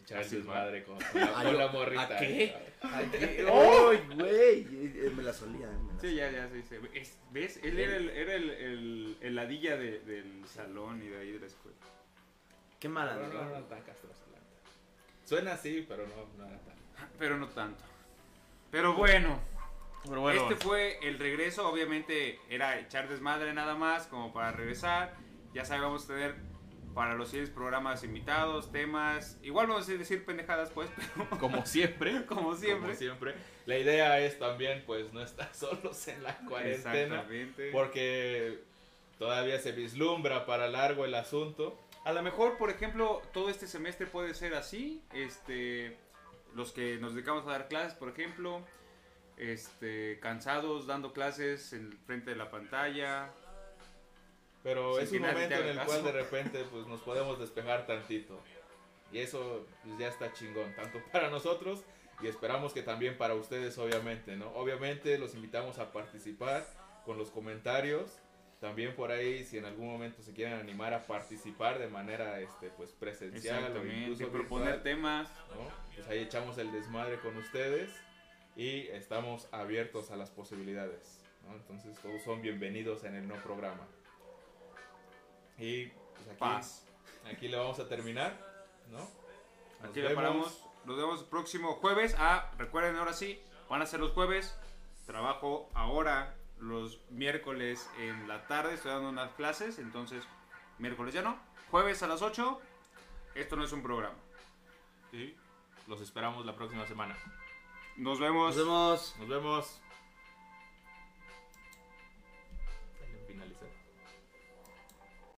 Echar Así, desmadre con, con la, Ah, con la morrita. ¿a qué? ¿no? ¡Ay, güey! Eh, Me la solía. eh, me la Sí, ya, ya, sí, sí. Es- ¿Ves? Él era el, era el, el, el ladilla de- del salón y de ahí de la escuela. Qué mala. No, no, no, tan. Suena así, pero no, no era tan. Pero no tanto. Pero bueno, Pero bueno, este fue el regreso. Obviamente era echar desmadre nada más, como para regresar. Ya sabemos tener para los siguientes programas invitados, temas. Igual vamos a decir pendejadas, pues, pero como siempre, como siempre. Como siempre. La idea es también, pues, no estar solos en la cuarentena. Exactamente. Porque todavía se vislumbra para largo el asunto. A lo mejor, por ejemplo, todo este semestre puede ser así. Este, los que nos dedicamos a dar clases, por ejemplo, este, cansados dando clases en frente de la pantalla. Pero Sin es un momento en el cual de repente pues nos podemos despejar tantito. Y eso pues, ya está chingón, tanto para nosotros y esperamos que también para ustedes obviamente, ¿no? Obviamente los invitamos a participar con los comentarios. También por ahí si en algún momento se quieren animar a participar de manera este pues presencial o incluso Proponer virtual, temas. ¿no? Pues ahí echamos el desmadre con ustedes y estamos abiertos a las posibilidades, ¿no? Entonces todos son bienvenidos en el no programa. Y pues aquí, Paz. aquí le vamos a terminar, ¿no? Nos Aquí le vemos. paramos. Nos vemos el próximo jueves. Ah, recuerden ahora sí, van a ser los jueves. Trabajo ahora los miércoles en la tarde. Estoy dando unas clases. Entonces, miércoles ya no. Jueves a las 8. Esto no es un programa. sí, los esperamos la próxima semana. Nos vemos. Nos vemos. Nos vemos.